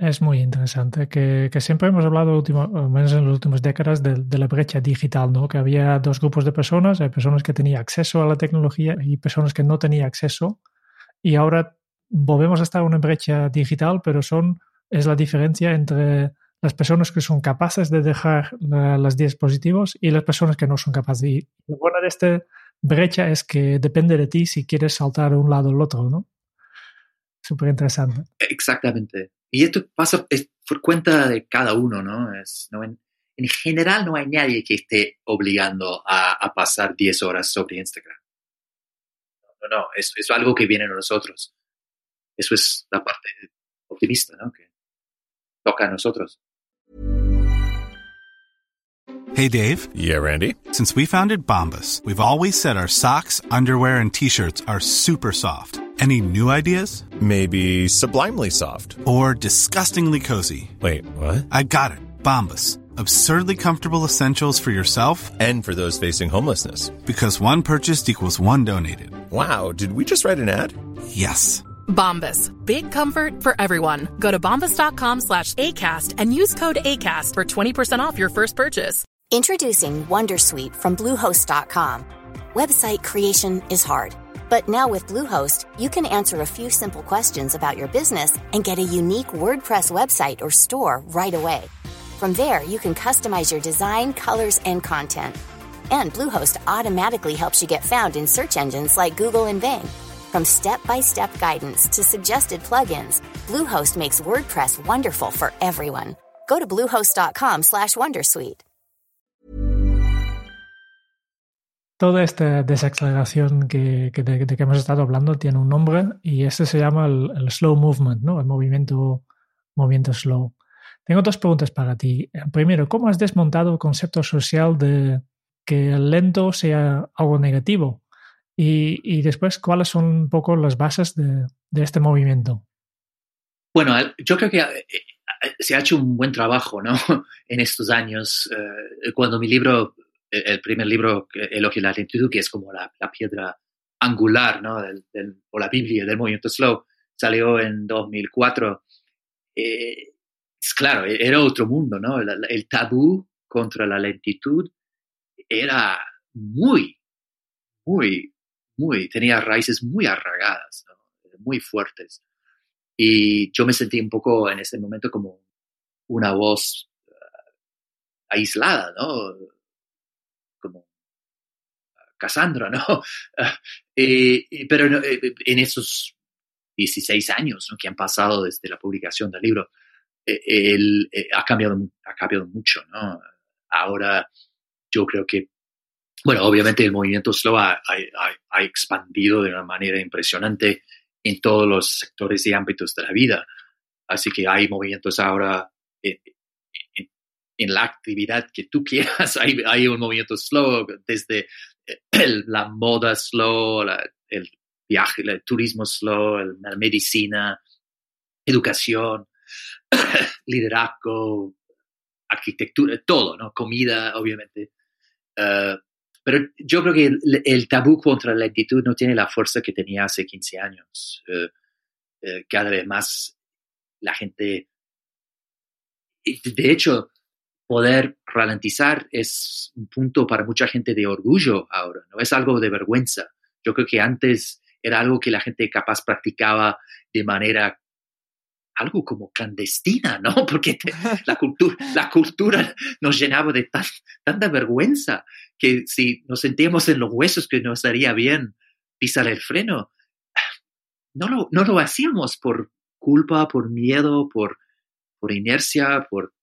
Es muy interesante, que, que siempre hemos hablado, último, menos en las últimas décadas, de, de, la brecha digital, ¿no? que había dos grupos de personas, hay personas que tenían acceso a la tecnología y personas que no tenían acceso, y ahora volvemos a estar en una brecha digital, pero son, es la diferencia entre las personas que son capaces de dejar la, los dispositivos y las personas que no son capaces. Y lo bueno de esta brecha es que depende de ti si quieres saltar de un lado al otro, ¿no? Súper interesante. Exactamente. Y esto pasa por cuenta de cada uno, ¿no? Es, ¿no? En, general no hay nadie que esté obligando a, pasar 10 horas sobre Instagram. No, no, es, es algo que viene de nosotros. Eso es la parte optimista, ¿no? Que toca a nosotros. Hey, Dave. Yeah, Randy. Since we founded Bombus, we've always said our socks, underwear, and T-shirts are super soft. Any new ideas? Maybe sublimely soft. Or disgustingly cozy. Wait, what? I got it. Bombas. Absurdly comfortable essentials for yourself and for those facing homelessness. Because one purchased equals one donated. Wow, did we just write an ad? Yes. Bombas. Big comfort for everyone. Go to bombas.com slash ACAST and use code ACAST for 20% off your first purchase. Introducing Wondersuite from Bluehost.com. Website creation is hard. But now with Bluehost, you can answer a few simple questions about your business and get a unique WordPress website or store right away. From there, you can customize your design, colors, and content. And Bluehost automatically helps you get found in search engines like Google and Bing. From step-by-step guidance to suggested plugins, Bluehost makes WordPress wonderful for everyone. Go to bluehost.com/wondersuite. toda esta desaceleración que, que de, de, que hemos estado hablando tiene un nombre y este se llama el, el, slow movement, ¿no? El movimiento, movimiento slow. Tengo dos preguntas para ti. Primero, ¿cómo has desmontado el concepto social de que el lento sea algo negativo? Y, y después, ¿cuáles son un poco las bases de, de este movimiento? Bueno, yo creo que eh, se ha hecho un buen trabajo ¿no? en estos años. Eh, cuando mi libro el primer libro, Elogio la lentitud, que es como la, piedra angular, ¿no? Del, o la Biblia del movimiento slow, salió en 2004. Eh, claro, e-, era otro mundo, ¿no? El, tabú contra la lentitud era muy, muy, muy, tenía raíces muy arraigadas, muy fuertes. Y yo me sentí un poco en ese momento como una voz uh, aislada, ¿no? Como Cassandra, ¿no? pero en esos 16 años que han pasado desde la publicación del libro, él ha, cambiado, ha cambiado mucho, ¿no? Ahora yo creo que bueno, obviamente el movimiento slow ha, expandido de una manera impresionante en todos los sectores y ámbitos de la vida. Así que hay movimientos ahora en, la actividad que tú quieras. Hay, un movimiento slow desde la moda slow, el viaje, el turismo slow, la medicina, educación, liderazgo, arquitectura, todo, ¿no? Comida, obviamente. Uh, pero yo creo que el, tabú contra la lentitud no tiene la fuerza que tenía hace 15 años. Eh, eh, cada vez más la gente... De hecho, poder ralentizar es un punto para mucha gente de orgullo ahora, no es algo de vergüenza. Yo creo que antes era algo que la gente capaz practicaba de manera algo como clandestina, ¿no? Porque la, cultura, la cultura nos llenaba de tanta vergüenza que si nos sentíamos en los huesos que nos haría bien pisar el freno, no lo, no lo hacíamos por culpa, por miedo, por, por inercia, por,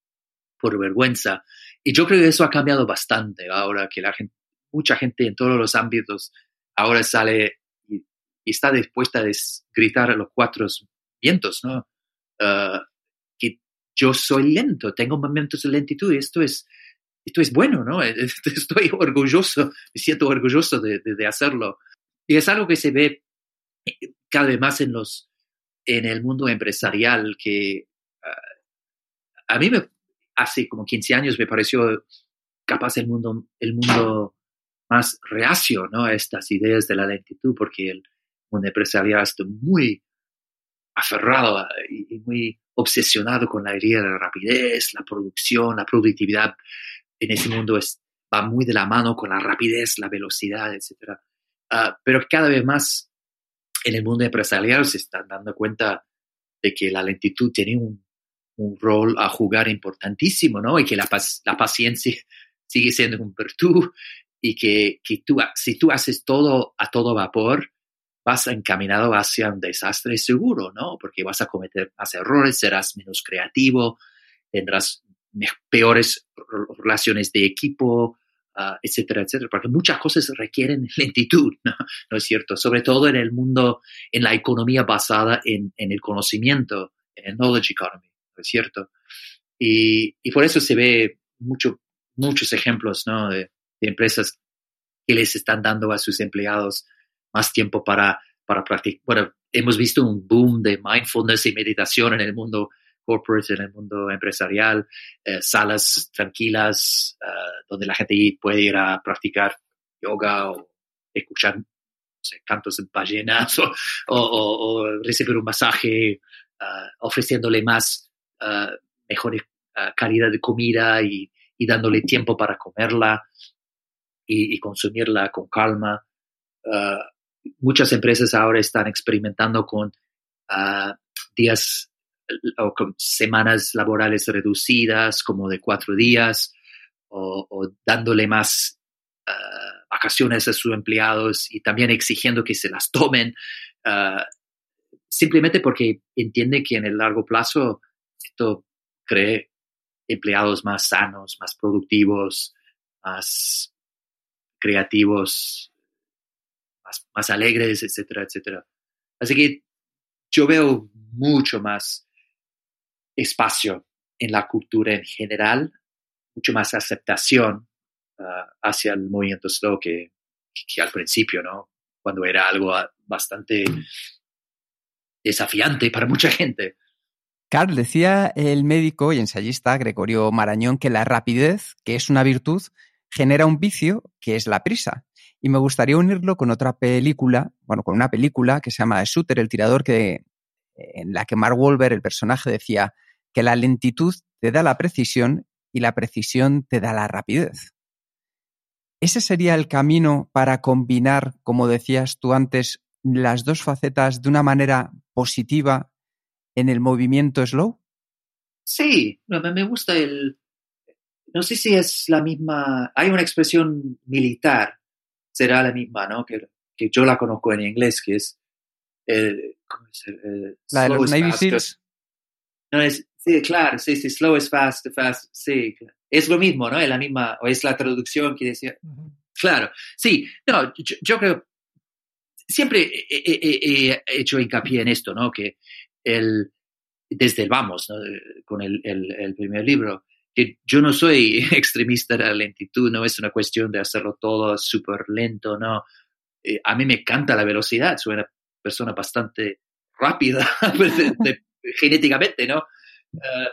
por vergüenza. Y yo creo que eso ha cambiado bastante ahora que la gente, mucha gente en todos los ámbitos ahora sale y, está dispuesta a gritar a los cuatro vientos, ¿no? Ah, que yo soy lento, tengo momentos de lentitud y esto es, esto es bueno, ¿no? Estoy orgulloso, me siento orgulloso de, de, hacerlo. Y es algo que se ve eh, cada vez más en, los, en el mundo empresarial, que ah, a mí hace como 15 años me pareció capaz el mundo, el mundo más reacio a estas ideas de la lentitud, porque el mundo empresarial está muy aferrado y, muy obsesionado con la idea de la rapidez, la producción, la productividad. En ese mundo es, va muy de la mano con la rapidez, la velocidad, etc. Ah, pero cada vez más en el mundo empresarial se están dando cuenta de que la lentitud tiene un, rol a jugar importantísimo, ¿no? Y que la, la paciencia sigue siendo un virtud y que, si tú haces todo a todo vapor, vas encaminado hacia un desastre seguro, ¿no? Porque vas a cometer más errores, serás menos creativo, tendrás peores relaciones de equipo, ah, etcétera, etcétera, porque muchas cosas requieren lentitud, ¿no? ¿no? es cierto? Sobre todo en el mundo, en la economía basada en, en el conocimiento, en el knowledge economy, ¿no es cierto? Y, y por eso se ve mucho, muchos ejemplos, ¿no? De, de empresas que les están dando a sus empleados más tiempo para, para practicar. Bueno, hemos visto un boom de mindfulness y meditación en el mundo corporate, en el mundo empresarial, eh, salas tranquilas eh, donde la gente puede ir a practicar yoga o escuchar cantos de ballenas o, recibir un masaje eh, ofreciéndole más, mejor calidad de comida y, dándole tiempo para comerla y, consumirla con calma muchas empresas ahora están experimentando con ah, días o con semanas laborales reducidas, como de cuatro días, o, dándole más ah, vacaciones a sus empleados y también exigiendo que se las tomen, ah, simplemente porque entiende que en el largo plazo esto cree empleados más sanos, más productivos, más creativos, más, alegres, etcétera, etcétera. Así que yo veo mucho más espacio en la cultura en general, mucho más aceptación ah, hacia el movimiento slow que, que, al principio, ¿no? Cuando era algo ah, bastante desafiante para mucha gente. Carl, decía el médico y ensayista Gregorio Marañón que la rapidez, que es una virtud, genera un vicio, que es la prisa. Y me gustaría unirlo con otra película, bueno, con una película que se llama Shooter, el tirador, que, en la que Mark Wahlberg, el personaje, decía que la lentitud te da la precisión y la precisión te da la rapidez. ¿Ese sería el camino para combinar, como decías tú antes, las dos facetas de una manera positiva en el movimiento slow? Sí, me gusta el... No sé si es la misma... Hay una expresión militar, será la misma, ¿no? Que, que yo la conozco en inglés, que es... El, ¿cómo es el, la de los Navy Seals. No, es, sí, claro, sí, sí, slow is fast, fast, sí. Es lo mismo, ¿no? Es la misma, o es la traducción que decía. Claro, sí, no, yo, creo, siempre he, hecho hincapié en esto, ¿no? Que el, desde el vamos, ¿no? con el, el, primer libro, que yo no soy extremista de la lentitud, no es una cuestión de hacerlo todo súper lento, ¿no? Eh, a mí me encanta la velocidad, soy una persona bastante rápida genéticamente, ¿no? Eh,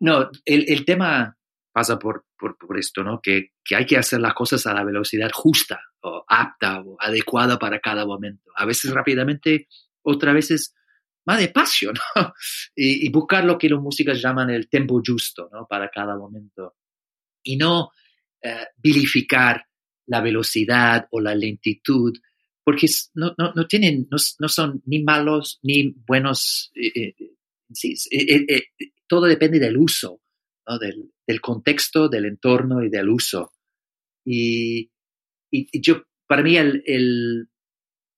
no, el, el, tema pasa por, por, por esto, ¿no? Que, que, hay que hacer las cosas a la velocidad justa o apta o adecuada para cada momento. A veces rápidamente, otras veces más despacio, ¿no? Y, y, buscar lo que los músicos llaman el tempo justo, ¿no? Para cada momento. Y no eh, vilificar la velocidad o la lentitud, porque no, no, no tienen, no, no, son ni malos ni buenos. Eh, eh, sí, todo depende del uso, del, del, contexto, del entorno y del uso. Y, y, yo, para mí, el, el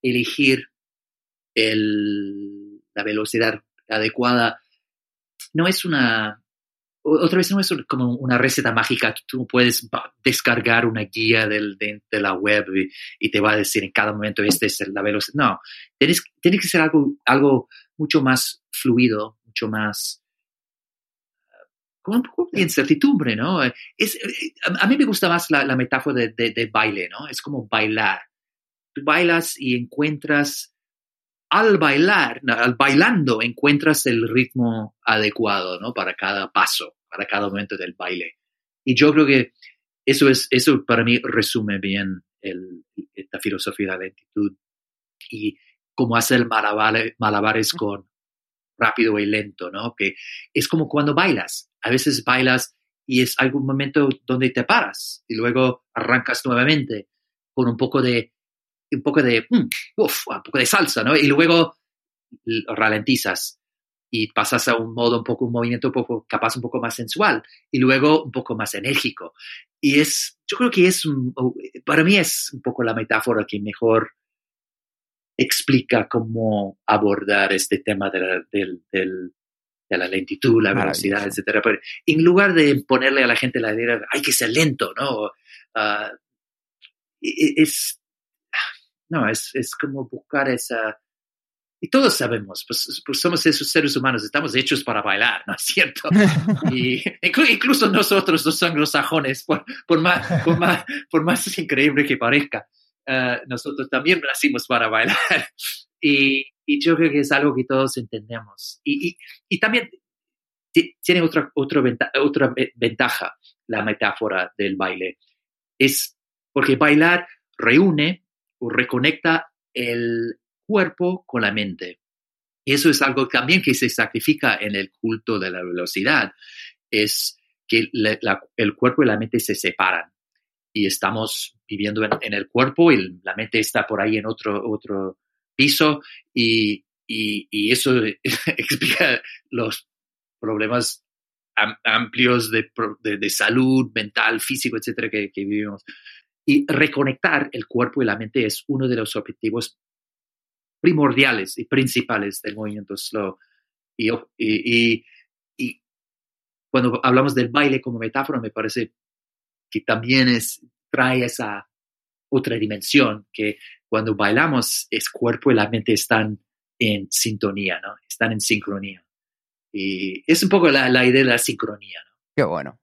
elegir el, la velocidad adecuada no es una, otra vez no es como una receta mágica. Tú puedes descargar una guía del, de, la web y, te va a decir en cada momento esta es la velocidad. No, tienes, tiene que ser algo, algo mucho más fluido, mucho más con un poco de incertidumbre, ¿no? Es, a mí me gusta más la, metáfora de, de, baile, ¿no? Es como bailar. Tú bailas y encuentras, al bailar, al bailando, encuentras el ritmo adecuado, ¿no? Para cada paso, para cada momento del baile. Y yo creo que eso, es, eso para mí resume bien el, esta filosofía de la lentitud y cómo hacer malabares, malabares con rápido y lento, ¿no? Que es como cuando bailas. A veces bailas y es algún momento donde te paras y luego arrancas nuevamente con un poco de, un poco de, mm, uf, un poco de salsa, ¿no? Y luego ralentizas y pasas a un modo un poco, un movimiento un poco, capaz un poco más sensual y luego un poco más enérgico. Y es, yo creo que es, para mí es un poco la metáfora que mejor explica cómo abordar este tema de la, de la lentitud, la velocidad, etc. Pero en lugar de ponerle a la gente la idea, hay que ser lento, ¿no? Ah, es, no, es, es como buscar esa... Y todos sabemos, pues, pues, somos esos seres humanos, estamos hechos para bailar, ¿no es cierto? y incluso nosotros, los anglosajones, por, por, más, por, más, por más increíble que parezca, eh, nosotros también nacimos para bailar. y, y, yo creo que es algo que todos entendemos. Y, y, y también tiene otra, otra, otra ventaja la metáfora del baile. Es porque bailar reúne reconecta el cuerpo con la mente. Y eso es algo también que se sacrifica en el culto de la velocidad, es que el cuerpo y la mente se separan y estamos viviendo en, el cuerpo y la mente está por ahí en otro, otro piso y, y, eso explica los problemas amplios de, de, salud mental, físico, etcétera, que, que, vivimos. Y reconectar el cuerpo y la mente es uno de los objetivos primordiales y principales del movimiento slow. Y, cuando hablamos del baile como metáfora, me parece que también es, trae esa otra dimensión, que cuando bailamos, el cuerpo y la mente están en sintonía, ¿no? Están en sincronía. Y es un poco la, idea de la sincronía. Qué bueno.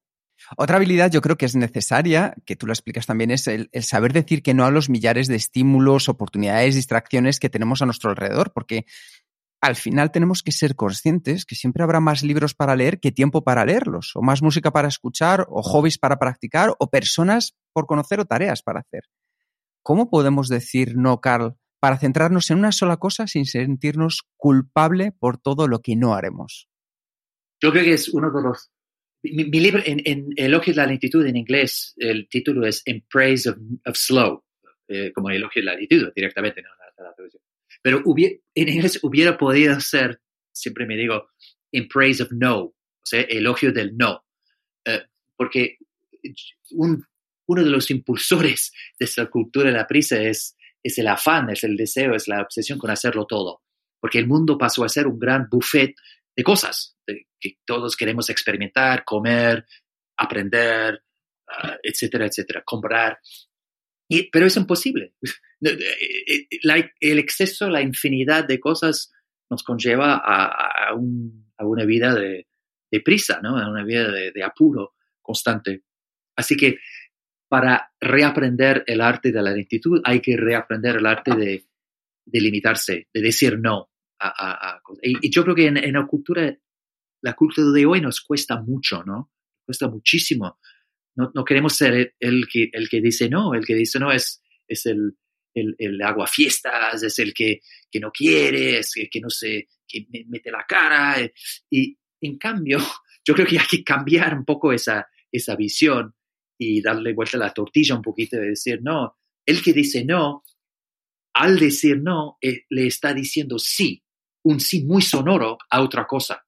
Otra habilidad yo creo que es necesaria, que tú lo explicas también, es el, el, saber decir que no a los millares de estímulos, oportunidades, distracciones que tenemos a nuestro alrededor, porque al final tenemos que ser conscientes que siempre habrá más libros para leer que tiempo para leerlos, o más música para escuchar, o hobbies para practicar, o personas por conocer o tareas para hacer. ¿Cómo podemos decir no, Carl, para centrarnos en una sola cosa sin sentirnos culpable por todo lo que no haremos? Yo creo que es uno de los, mi, libro, en, en, Elogio de la lentitud en inglés, el título es In Praise of, Slow, eh, como Elogio de la lentitud directamente, ¿no? Pero en inglés hubiera podido ser, siempre me digo, In Praise of No, o sea, elogio del no. Eh, porque un, uno de los impulsores de esta cultura de la prisa es, es el afán, es el deseo, es la obsesión con hacerlo todo. Porque el mundo pasó a ser un gran buffet de cosas que todos queremos experimentar, comer, aprender, ah, etcétera, etcétera, comprar. Y, pero es imposible. Eh, eh, el exceso, la infinidad de cosas nos conlleva a, a, una vida de, prisa, ¿no? a una vida de, apuro constante. Así que para reaprender el arte de la lentitud hay que reaprender el arte de, limitarse, de decir no. A, y, yo creo que en, la cultura la cultura de hoy nos cuesta mucho, ¿no? Cuesta muchísimo. No, no queremos ser el, que, el que dice no, el que dice no es, es el, el, el agua fiestas, es el que, que no quiere, es el que no se, que mete la cara. Eh, y en cambio, yo creo que hay que cambiar un poco esa, esa visión y darle vuelta a la tortilla un poquito de decir no. El que dice no, al decir no, eh, le está diciendo sí, un sí muy sonoro a otra cosa.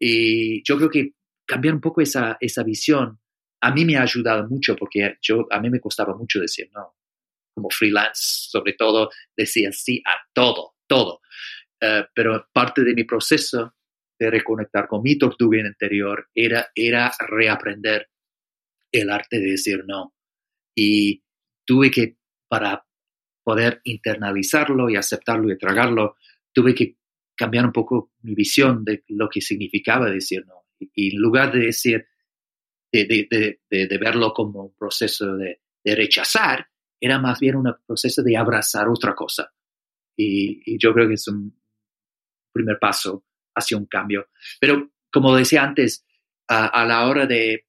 Y yo creo que cambiar un poco esa, esa visión a mí me ha ayudado mucho porque yo, a mí me costaba mucho decir no. Como freelance, sobre todo, decía sí a todo, todo. Eh, pero parte de mi proceso de reconectar con mi tortuga interior era, era reaprender el arte de decir no. Y tuve que, para poder internalizarlo y aceptarlo y tragarlo, tuve que cambiar un poco mi visión de lo que significaba decir no. Y, en lugar de decir, de, verlo como un proceso de, rechazar, era más bien un proceso de abrazar otra cosa. Y, yo creo que es un primer paso hacia un cambio. Pero como decía antes, a, la hora de,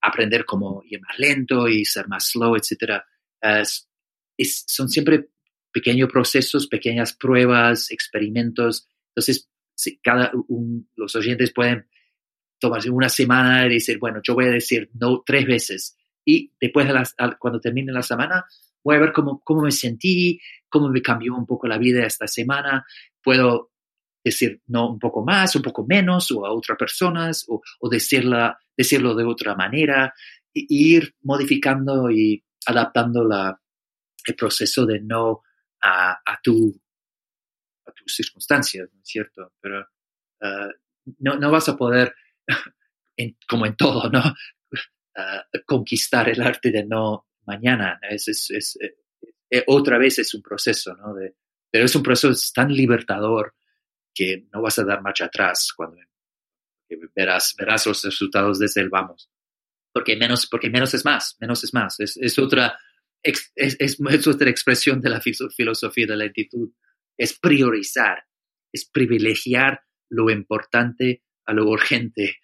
aprender cómo ir más lento y ser más slow, etc., son siempre pequeños procesos, pequeñas pruebas, experimentos entonces, si cada los oyentes pueden tomarse una semana y decir, bueno, yo voy a decir no tres veces y después, cuando termine la semana, voy a ver cómo, cómo me sentí, cómo me cambió un poco la vida esta semana. Puedo decir no un poco más, un poco menos, o a otras personas, o, o decirla, decirlo de otra manera, e ir modificando y adaptando la, el proceso de no a, a tu a tus circunstancias, ¿no es cierto? Pero ah, no, no, vas a poder, como en todo, ¿no? Ah, conquistar el arte de no mañana. Es, es, es eh, eh, otra vez es un proceso, ¿no? De, pero es un proceso tan libertador que no vas a dar marcha atrás cuando verás, verás los resultados desde el vamos. Porque menos, porque menos es más, menos es más. Es, es otra, es, es, otra expresión de la filosofía de la lentitud es priorizar, es privilegiar lo importante a lo urgente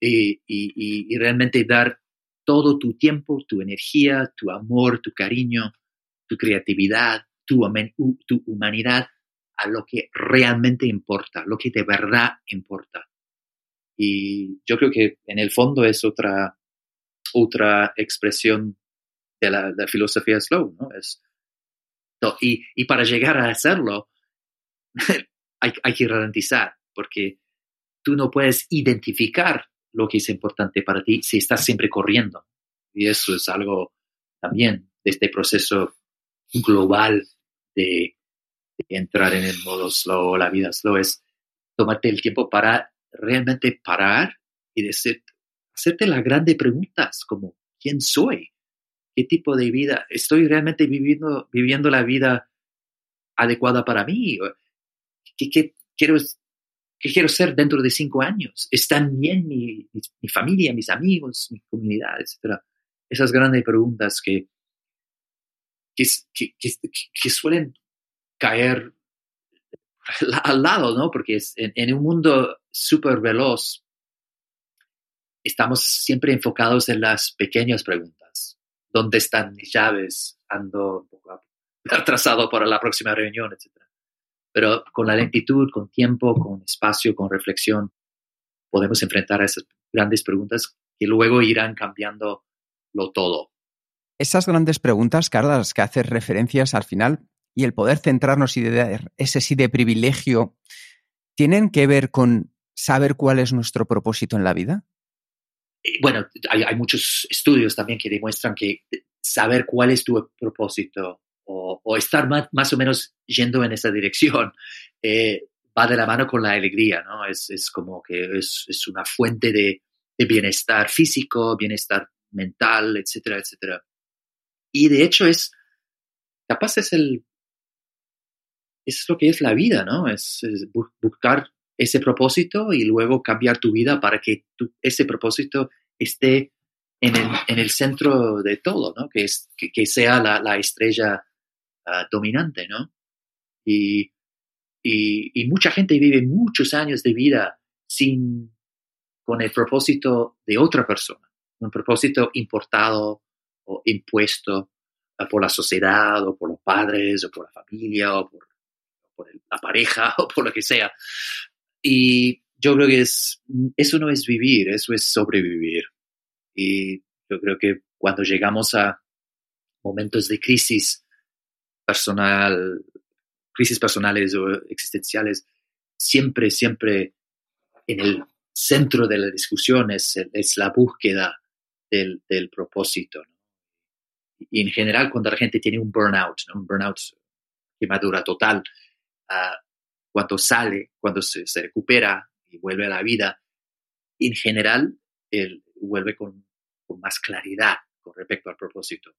y, realmente dar todo tu tiempo, tu energía, tu amor, tu cariño, tu creatividad, tu, tu humanidad a lo que realmente importa, lo que de verdad importa. Y yo creo que en el fondo es otra, otra expresión de la, filosofía slow, ¿no? Es, y, y, para llegar a hacerlo, hay, hay que ralentizar, porque tú no puedes identificar lo que es importante para ti si estás siempre corriendo. Y eso es algo también de este proceso global de, entrar en el modo slow, la vida slow, es tomarte el tiempo para realmente parar y decir, hacerte las grandes preguntas como, ¿quién soy? ¿Qué tipo de vida? ¿Estoy realmente viviendo, viviendo la vida adecuada para mí? ¿Qué, quiero, qué quiero ser dentro de cinco años? ¿Están bien mi, mi, familia, mis amigos, mi comunidad, etcétera? Esas grandes preguntas que, que, que, suelen caer al lado, ¿no? Porque es, en, un mundo súper veloz estamos siempre enfocados en las pequeñas preguntas. ¿Dónde están mis llaves? Ando un poco atrasado para la próxima reunión, etcétera pero con la lentitud, con tiempo, con espacio, con reflexión, podemos enfrentar a esas grandes preguntas que luego irán cambiando lo todo. Esas grandes preguntas, Carla, las que haces referencias al final, y el poder centrarnos y de ese sí de privilegio, ¿tienen que ver con saber cuál es nuestro propósito en la vida? Bueno, hay, muchos estudios también que demuestran que saber cuál es tu propósito o, estar más, o menos yendo en esa dirección eh, va de la mano con la alegría, ¿no? Es, como que es, una fuente de, bienestar físico, bienestar mental, etcétera, etcétera. Y de hecho es, capaz es el, es lo que es la vida, ¿no? Es, buscar ese propósito y luego cambiar tu vida para que ese propósito esté en el, centro de todo, ¿no? Que, es, que, sea la, estrella ah, dominante, ¿no? Y, y, mucha gente vive muchos años de vida sin, con el propósito de otra persona, un propósito importado o impuesto ah, por la sociedad o por los padres o por la familia o por, por la pareja o por lo que sea. Y yo creo que es, eso no es vivir, eso es sobrevivir. Y yo creo que cuando llegamos a momentos de crisis personal, crisis personales o existenciales, siempre, siempre en el centro de la discusión es, la búsqueda del, propósito. Y en general, cuando la gente tiene un burnout, un burnout quemadura total, uh, cuando sale, cuando se, recupera y vuelve a la vida, en general, él vuelve con, más claridad con respecto al propósito.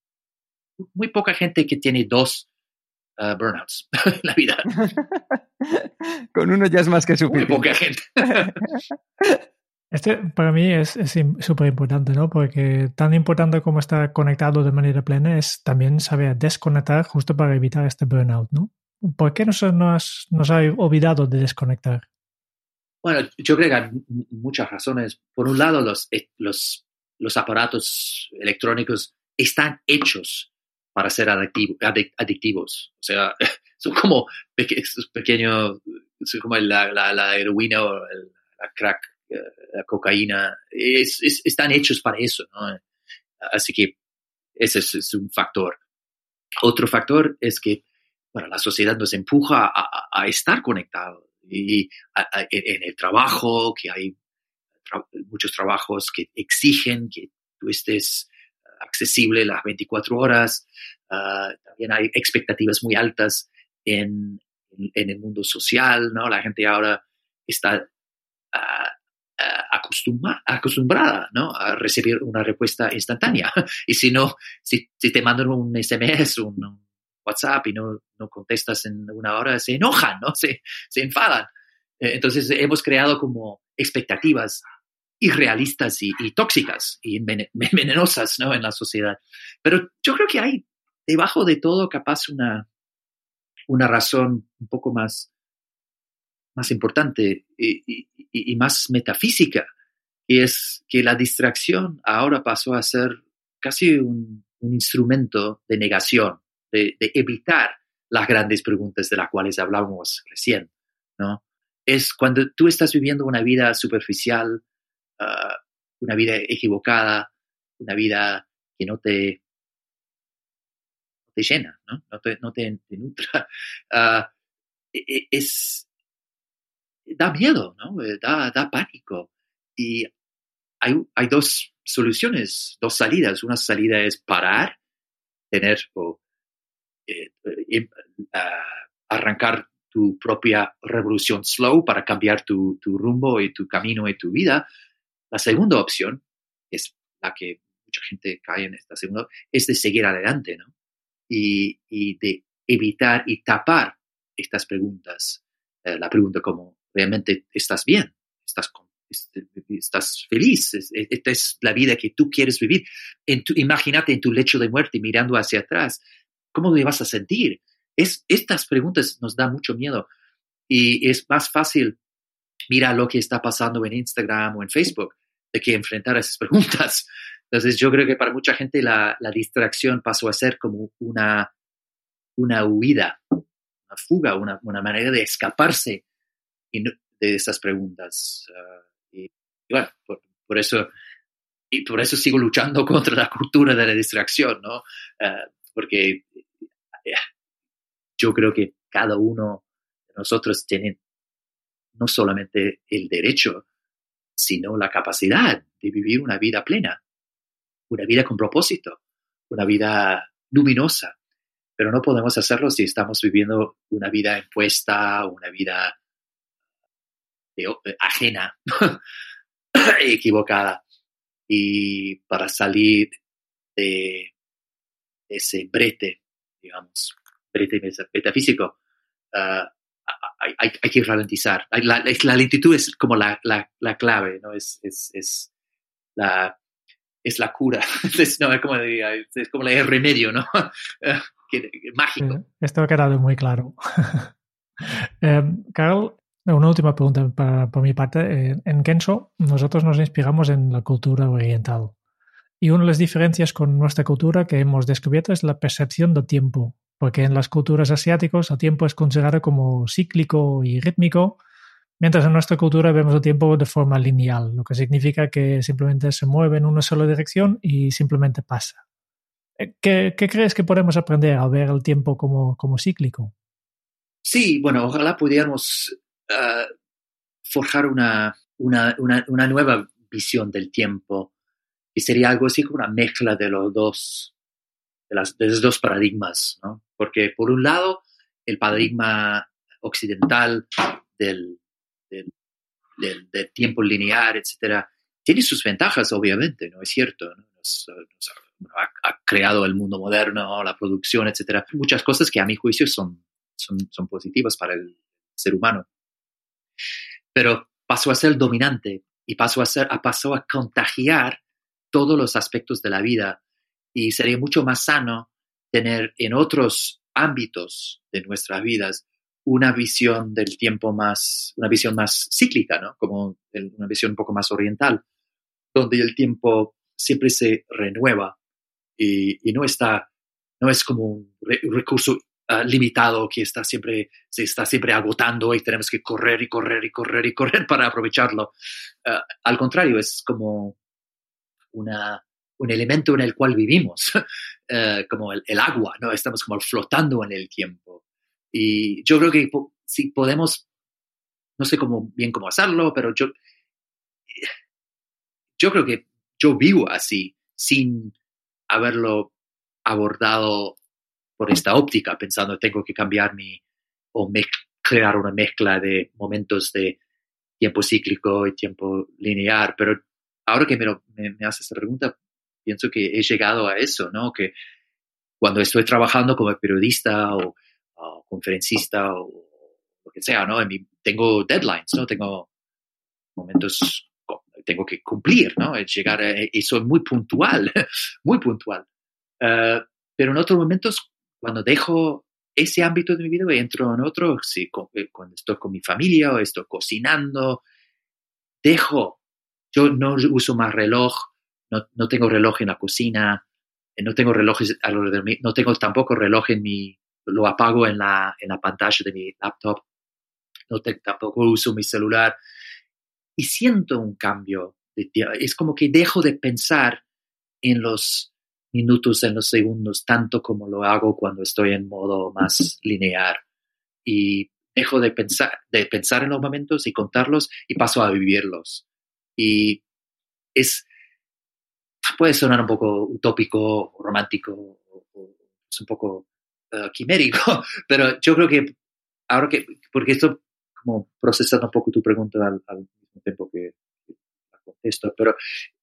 Muy poca gente que tiene dos Uh, burnouts en la vida. Con uno ya es más que suficiente. Muy poca gente. Este para mí es súper importante, ¿no? Porque tan importante como estar conectado de manera plena es también saber desconectar justo para evitar este burnout, ¿no? ¿Por qué nos, nos, ha olvidado de desconectar? Bueno, yo creo que hay muchas razones. Por un lado, los, eh, aparatos electrónicos están hechos para ser adictivos. O sea, son como pequeños, son como la, la, heroína o la crack, eh, la cocaína. están hechos para eso, ¿no? Así que ese es, un factor. Otro factor es que bueno, la sociedad nos empuja a, estar conectados y en el trabajo, que hay muchos trabajos que exigen que tú estés accesible las 24 horas. Ah, también hay expectativas muy altas en, en, el mundo social, ¿no? La gente ahora está ah, ah, acostumbrada ¿no? a recibir una respuesta instantánea. Y si no, si, si te mandan un SMS, un, WhatsApp y no, no, contestas en una hora, se enojan, ¿no? Se, se enfadan. Eh, entonces hemos creado como expectativas irrealistas y, tóxicas y venenosas ¿no? en la sociedad. Pero yo creo que hay debajo de todo capaz una, una razón un poco más, más importante y, más metafísica, y es que la distracción ahora pasó a ser casi un instrumento de negación, de, de, evitar las grandes preguntas de las cuales hablábamos recién, ¿no? Es cuando tú estás viviendo una vida superficial, Ah, una vida equivocada, una vida que no te, te llena, ¿no? No te, no te, nutra. Ah, e, e, es, da miedo, ¿no? Eh, da, da pánico. Y hay, hay, dos soluciones, dos salidas. Una salida es parar, tener o eh, ah, arrancar tu propia revolución slow para cambiar tu, tu, rumbo y tu camino y tu vida. La segunda opción, es la que mucha gente cae en esta segunda, es de seguir adelante, ¿no? Y, de evitar y tapar estas preguntas. Eh, la pregunta como, ¿realmente estás bien? ¿Estás, este, estás feliz? Esta es la vida que tú quieres vivir. En imagínate en tu lecho de muerte mirando hacia atrás. ¿Cómo te vas a sentir? Es, estas preguntas nos dan mucho miedo y es más fácil mira lo que está pasando en Instagram o en Facebook, de que enfrentar esas preguntas. Entonces yo creo que para mucha gente la, distracción pasó a ser como una, una huida, una fuga, una, manera de escaparse de esas preguntas. Ah, y bueno, por, eso y por eso sigo luchando contra la cultura de la distracción, ¿no? Eh, porque yo creo que cada uno de nosotros tiene no solamente el derecho, sino la capacidad de vivir una vida plena, una vida con propósito, una vida luminosa. Pero no podemos hacerlo si estamos viviendo una vida impuesta, una vida eh, ajena, equivocada. Y para salir de ese brete, digamos, metafísico, uh, hay, que ralentizar. La, lentitud es como la, clave, ¿no? Es, es, la, es la cura, es, como es como el remedio, ¿no? mágico. esto ha quedado muy claro. eh, Carl, una última pregunta por mi parte. Eh, en Kenso, nosotros nos inspiramos en la cultura oriental. Y una de las diferencias con nuestra cultura que hemos descubierto es la percepción del tiempo porque en las culturas asiáticas el tiempo es considerado como cíclico y rítmico, mientras en nuestra cultura vemos el tiempo de forma lineal, lo que significa que simplemente se mueve en una sola dirección y simplemente pasa. Eh, ¿Qué, crees que podemos aprender al ver el tiempo como, como cíclico? Sí, bueno, ojalá pudiéramos ah, forjar una, una, una, nueva visión del tiempo, y sería algo así como una mezcla de los dos, de, de los dos paradigmas, ¿no? Porque por un lado, el paradigma occidental del, del, tiempo lineal, etcétera, tiene sus ventajas, obviamente, ¿no es cierto? ha, creado el mundo moderno, la producción, etcétera. Muchas cosas que a mi juicio son, son, son positivas para el ser humano. Pero pasó a ser dominante y pasó a, ser, pasó a contagiar todos los aspectos de la vida y sería mucho más sano tener en otros ámbitos de nuestras vidas una visión del tiempo más, una visión más cíclica, ¿no? Como una visión un poco más oriental, donde el tiempo siempre se renueva y, no está, no es como un, recurso ah, limitado que está siempre, se está siempre agotando y tenemos que correr y correr y correr y correr para aprovecharlo. Ah, al contrario, es como una, un elemento en el cual vivimos, eh, como el, agua, ¿no? Estamos como flotando en el tiempo. Y yo creo que si podemos, no sé cómo, bien cómo hacerlo, pero yo, yo creo que yo vivo así, sin haberlo abordado por esta óptica, pensando tengo que cambiar mi, o crear una mezcla de momentos de tiempo cíclico y tiempo lineal, pero ahora que me, me haces esta pregunta, pienso que he llegado a eso, ¿no? Que cuando estoy trabajando como periodista o, conferencista o lo que sea, ¿no? tengo deadlines, ¿no? Tengo momentos, tengo que cumplir, ¿no? Llegar y soy muy puntual, muy puntual. Eh, pero en otros momentos, cuando dejo ese ámbito de mi vida y entro en otro, sí, eh, cuando estoy con mi familia o estoy cocinando, dejo, yo no uso más reloj, no, no tengo reloj en la cocina, eh, no tengo relojes alrededor de mí, no tengo tampoco reloj en mi, lo apago en la, en la pantalla de mi laptop, no tampoco uso mi celular y siento un cambio. De, es como que dejo de pensar en los minutos, en los segundos, tanto como lo hago cuando estoy en modo más lineal. Y dejo de pensar, de pensar en los momentos y contarlos y paso a vivirlos. Y es, puede sonar un poco utópico, romántico, o, es un poco uh, quimérico, pero yo creo que ahora que, porque esto como procesando un poco tu pregunta al, mismo tiempo que, la contesto, pero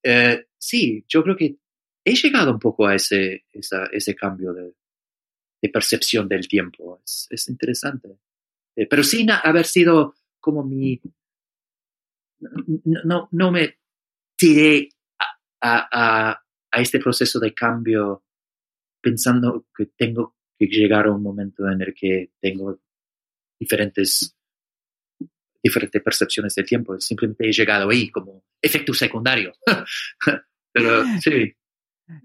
eh, sí, yo creo que he llegado un poco a ese, ese cambio de, de, percepción del tiempo. Es, es interesante. Eh, pero sin haber sido como mi... No, no me tiré a, este proceso de cambio pensando que tengo que llegar a un momento en el que tengo diferentes, diferentes percepciones del tiempo. Simplemente he llegado ahí como efecto secundario. Pero sí.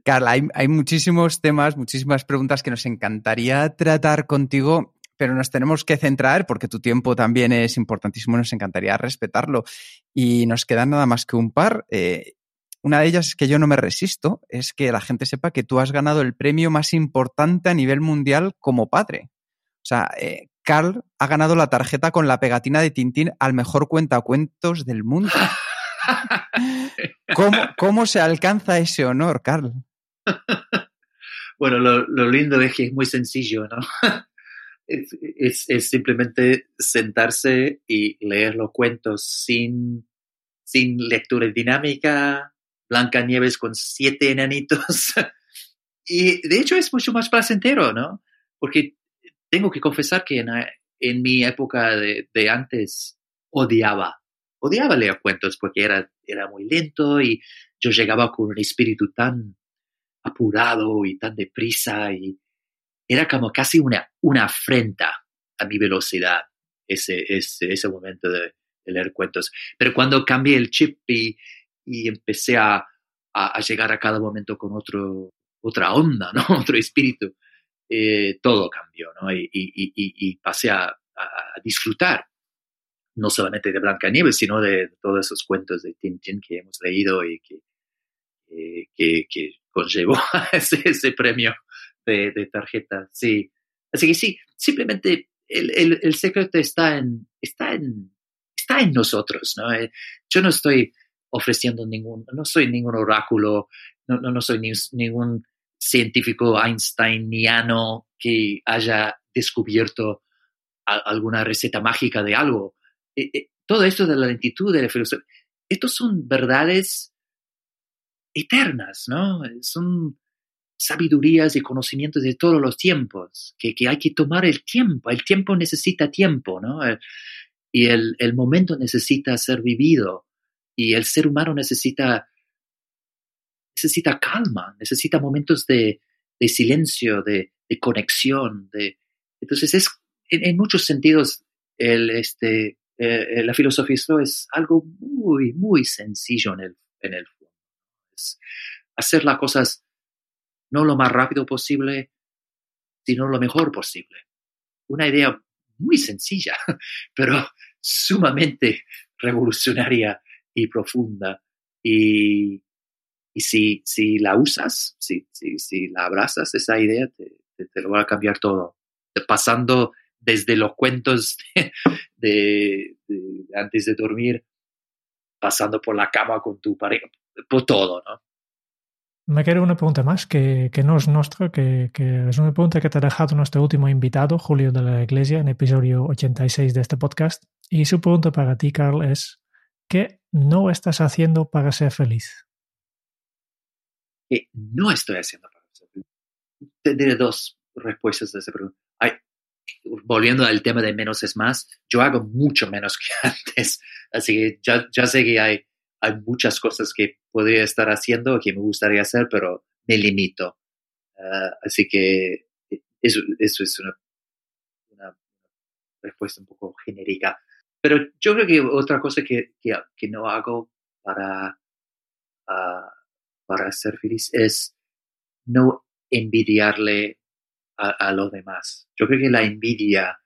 Carla, hay, hay, muchísimos temas, muchísimas preguntas que nos encantaría tratar contigo, pero nos tenemos que centrar porque tu tiempo también es importantísimo nos encantaría respetarlo. Y nos quedan nada más que un par. Eh, una de ellas es que yo no me resisto, es que la gente sepa que tú has ganado el premio más importante a nivel mundial como padre. O sea, eh, Carl ha ganado la tarjeta con la pegatina de Tintín al mejor cuentacuentos del mundo. ¿Cómo, ¿Cómo, se alcanza ese honor, Carl? Bueno, lo, lo, lindo es que es muy sencillo, ¿no? Es, es, simplemente sentarse y leer los cuentos sin, sin lectura dinámica, Blanca Nieves con siete enanitos. y de hecho es mucho más placentero, ¿no? Porque tengo que confesar que en, mi época de, de, antes odiaba, odiaba leer cuentos porque era, era muy lento y yo llegaba con un espíritu tan apurado y tan deprisa y era como casi una, una afrenta a mi velocidad ese, ese, ese momento de, leer cuentos. Pero cuando cambié el chip y, y empecé a, a, a, llegar a cada momento con otro, otra onda, ¿no? otro espíritu, eh, todo cambió, ¿no? Y, y, y pasé a, a, disfrutar, no solamente de Blancanieves, sino de todos esos cuentos de Tintín que hemos leído y que, eh, que, que, conllevó ese, ese premio de, de, tarjeta. Sí. Así que sí, simplemente el, el, secreto está en, está en, está en nosotros, ¿no? Eh, yo no estoy ofreciendo ningún, no soy ningún oráculo, no, no, soy ni, ningún científico einsteiniano que haya descubierto alguna receta mágica de algo. Eh, eh, todo esto de la lentitud, de la filosofía, estos son verdades eternas, ¿no? Son sabidurías y conocimientos de todos los tiempos, que, hay que tomar el tiempo, el tiempo necesita tiempo, ¿no? Y el, momento necesita ser vivido y el ser humano necesita, necesita calma, necesita momentos de, silencio, de, conexión. De, entonces, es, en, muchos sentidos, este, eh, la filosofía es algo muy, muy sencillo en el, en el fondo. Hacer las cosas no lo más rápido posible, sino lo mejor posible. Una idea muy sencilla, pero sumamente revolucionaria y profunda. Y, y si, si la usas, si, si, si la abrazas, esa idea te, te, lo va a cambiar todo. Pasando desde los cuentos de, antes de dormir, pasando por la cama con tu pareja, por todo, ¿no? Me queda una pregunta más que, que no es nuestra, que, que, es una pregunta que te ha dejado nuestro último invitado, Julio de la Iglesia, en episodio 86 de este podcast. Y su pregunta para ti, Carl, es, ¿qué no estás haciendo para ser feliz? ¿Qué no estoy haciendo para ser feliz? Tendré dos respuestas a esa pregunta. Volviendo al tema de menos es más, yo hago mucho menos que antes. Así que ya, ya sé que hay hay muchas cosas que podría estar haciendo que me gustaría hacer, pero me limito. Uh, así que eso, eso es una, respuesta un poco genérica. Pero yo creo que otra cosa que, que, no hago para, uh, para ser feliz es no envidiarle a, a, los demás. Yo creo que la envidia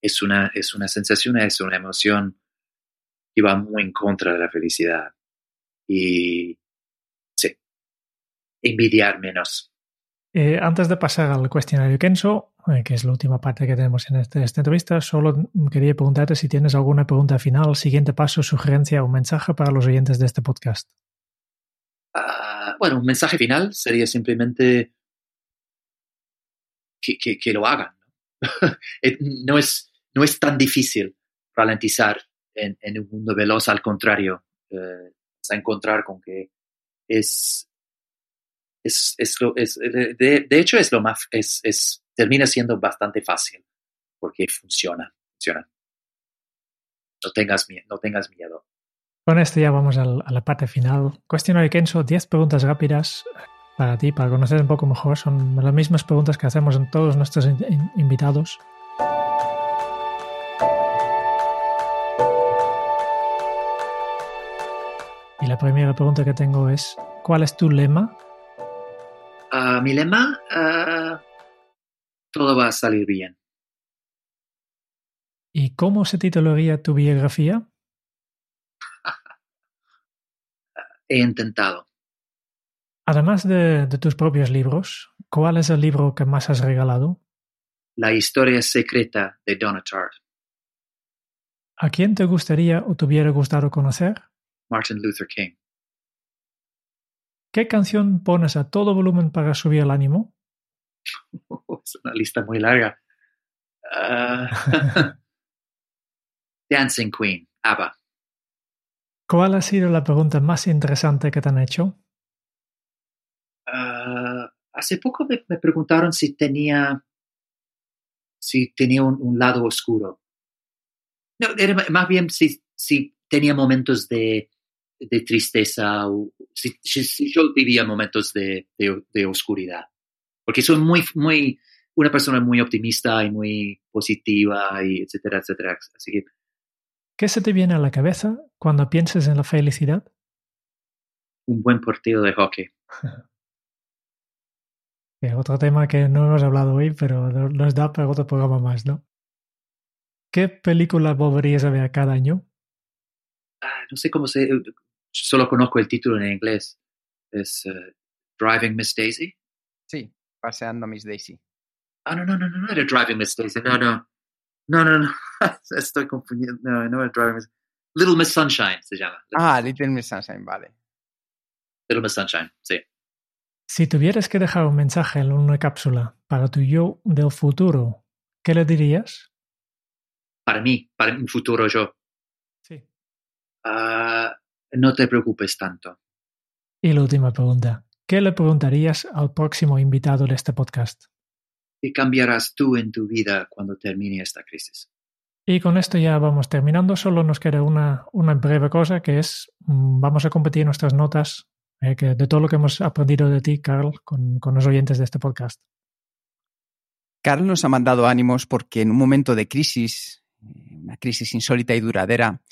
es una, es una sensación, es una emoción que va muy en contra de la felicidad. Y sí, envidiar menos. Eh, antes de pasar al cuestionario Kenso, eh, que es la última parte que tenemos en este, esta entrevista, solo quería preguntarte si tienes alguna pregunta final, siguiente paso, sugerencia o mensaje para los oyentes de este podcast. Uh, bueno, un mensaje final sería simplemente que, que, que lo hagan. ¿no? no, es, no es tan difícil ralentizar en, en un mundo veloz, al contrario, eh, a encontrar con que es, es, es, lo, es de, de, hecho es lo más, es, es, termina siendo bastante fácil porque funciona, funciona. No tengas, no tengas miedo. Con esto ya vamos a la parte final. Cuestionario Kenso, 10 preguntas rápidas para ti, para conocer un poco mejor. Son las mismas preguntas que hacemos en todos nuestros in, invitados. La primera pregunta que tengo es, ¿cuál es tu lema? Uh, mi lema, uh, todo va a salir bien. ¿Y cómo se titularía tu biografía? He intentado. Además de, de tus propios libros, ¿cuál es el libro que más has regalado? La historia secreta de Donna Tartt. ¿A quién te gustaría o te hubiera gustado conocer? Martin Luther King. ¿Qué canción pones a todo volumen para subir el ánimo? es una lista muy larga. Ah, Dancing Queen, ABBA. ¿Cuál ha sido la pregunta más interesante que te han hecho? Ah, hace poco me, me preguntaron si tenía si tenía un, un lado oscuro. No, era más bien si, si tenía momentos de, de tristeza o si, si- yo vivía momentos de, de, de oscuridad. Porque soy muy, muy, una persona muy optimista y muy positiva y etcétera, etcétera. Así que ¿Qué se te viene a la cabeza cuando piensas en la felicidad? un buen partido de hockey. Otro tema que no hemos hablado hoy, pero no- nos da para otro programa más, ¿no? ¿Qué película volverías a ver cada año? Ah, no sé cómo se... Solo conozco el título en inglés. Es eh, Driving Miss Daisy. Sí, paseando Miss Daisy. Ah, no, no, no, no, no era Driving Miss Daisy. No, no. No, no, no. Estoy confundiendo. No, no era Driving Miss... Little Miss Sunshine se llama. Ah, Little Miss Sunshine, vale. Little Miss Sunshine, sí. Si tuvieras que dejar un mensaje en una cápsula para tu yo del futuro, ¿qué le dirías? Para mí, para un futuro yo. Sí. Ah, no te preocupes tanto. Y la última pregunta. ¿Qué le preguntarías al próximo invitado de este podcast? ¿Qué cambiarás tú en tu vida cuando termine esta crisis? Y con esto ya vamos terminando. Solo nos queda una, una breve cosa que es, mm, vamos a compartir nuestras notas eh, que de todo lo que hemos aprendido de ti, Carl, con, con los oyentes de este podcast. Carl nos ha mandado ánimos porque en un momento de crisis, eh, una crisis insólita y duradera,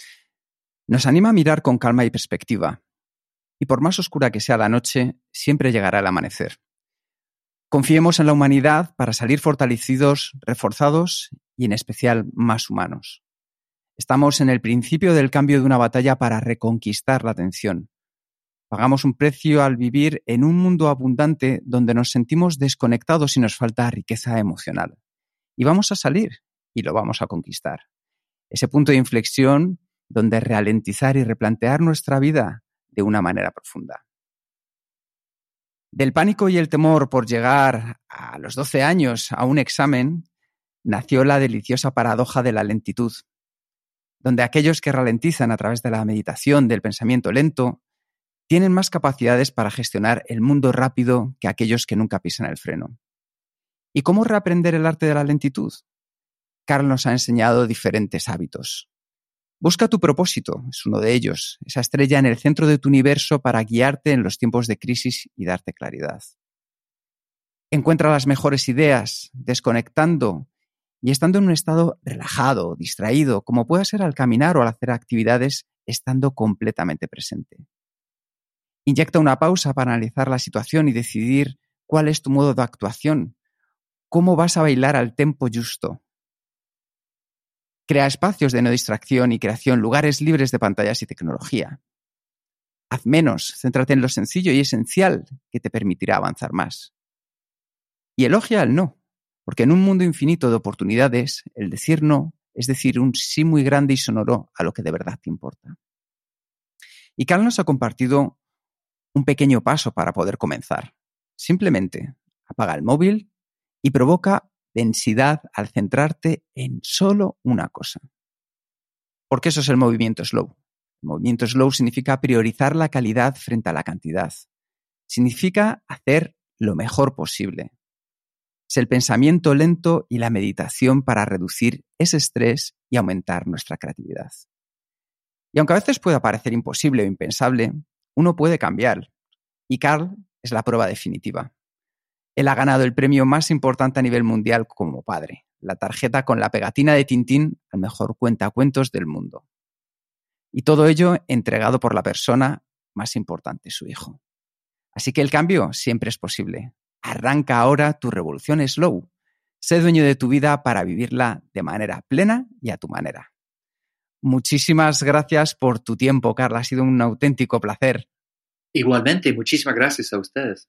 nos anima a mirar con calma y perspectiva. Y por más oscura que sea la noche, siempre llegará el amanecer. Confiemos en la humanidad para salir fortalecidos, reforzados y en especial más humanos. Estamos en el principio del cambio de una batalla para reconquistar la atención. Pagamos un precio al vivir en un mundo abundante donde nos sentimos desconectados y nos falta riqueza emocional. Y vamos a salir y lo vamos a conquistar. Ese punto de inflexión donde ralentizar y replantear nuestra vida de una manera profunda. Del pánico y el temor por llegar a los 12 años a un examen, nació la deliciosa paradoja de la lentitud, donde aquellos que ralentizan a través de la meditación del pensamiento lento tienen más capacidades para gestionar el mundo rápido que aquellos que nunca pisan el freno. ¿Y cómo reaprender el arte de la lentitud? Carl nos ha enseñado diferentes hábitos. Busca tu propósito, es uno de ellos, esa estrella en el centro de tu universo para guiarte en los tiempos de crisis y darte claridad. Encuentra las mejores ideas, desconectando y estando en un estado relajado, distraído, como pueda ser al caminar o al hacer actividades, estando completamente presente. Inyecta una pausa para analizar la situación y decidir cuál es tu modo de actuación, cómo vas a bailar al tempo justo. Crea espacios de no distracción y creación, lugares libres de pantallas y tecnología. Haz menos, céntrate en lo sencillo y esencial que te permitirá avanzar más. Y elogia el no, porque en un mundo infinito de oportunidades, el decir no es decir un sí muy grande y sonoro a lo que de verdad te importa. Y Carl nos ha compartido un pequeño paso para poder comenzar. Simplemente apaga el móvil y provoca densidad al centrarte en solo una cosa. Porque eso es el movimiento slow. El movimiento slow significa priorizar la calidad frente a la cantidad. Significa hacer lo mejor posible. Es el pensamiento lento y la meditación para reducir ese estrés y aumentar nuestra creatividad. Y aunque a veces pueda parecer imposible o impensable, uno puede cambiar. Y Carl es la prueba definitiva. Él ha ganado el premio más importante a nivel mundial como padre, la tarjeta con la pegatina de Tintín al mejor cuentacuentos del mundo. Y todo ello entregado por la persona más importante, su hijo. Así que el cambio siempre es posible. Arranca ahora tu revolución slow. Sé dueño de tu vida para vivirla de manera plena y a tu manera. Muchísimas gracias por tu tiempo, Carla. Ha sido un auténtico placer. Igualmente, muchísimas gracias a ustedes.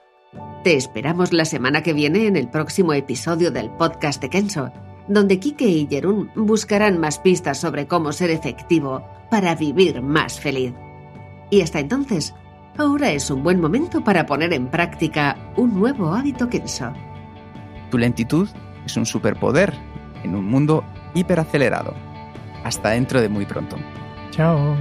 Te esperamos la semana que viene en el próximo episodio del podcast de Kenso, donde Kike y Jerún buscarán más pistas sobre cómo ser efectivo para vivir más feliz. Y hasta entonces, ahora es un buen momento para poner en práctica un nuevo hábito Kenso. Tu lentitud es un superpoder en un mundo hiperacelerado. Hasta dentro de muy pronto. Chao.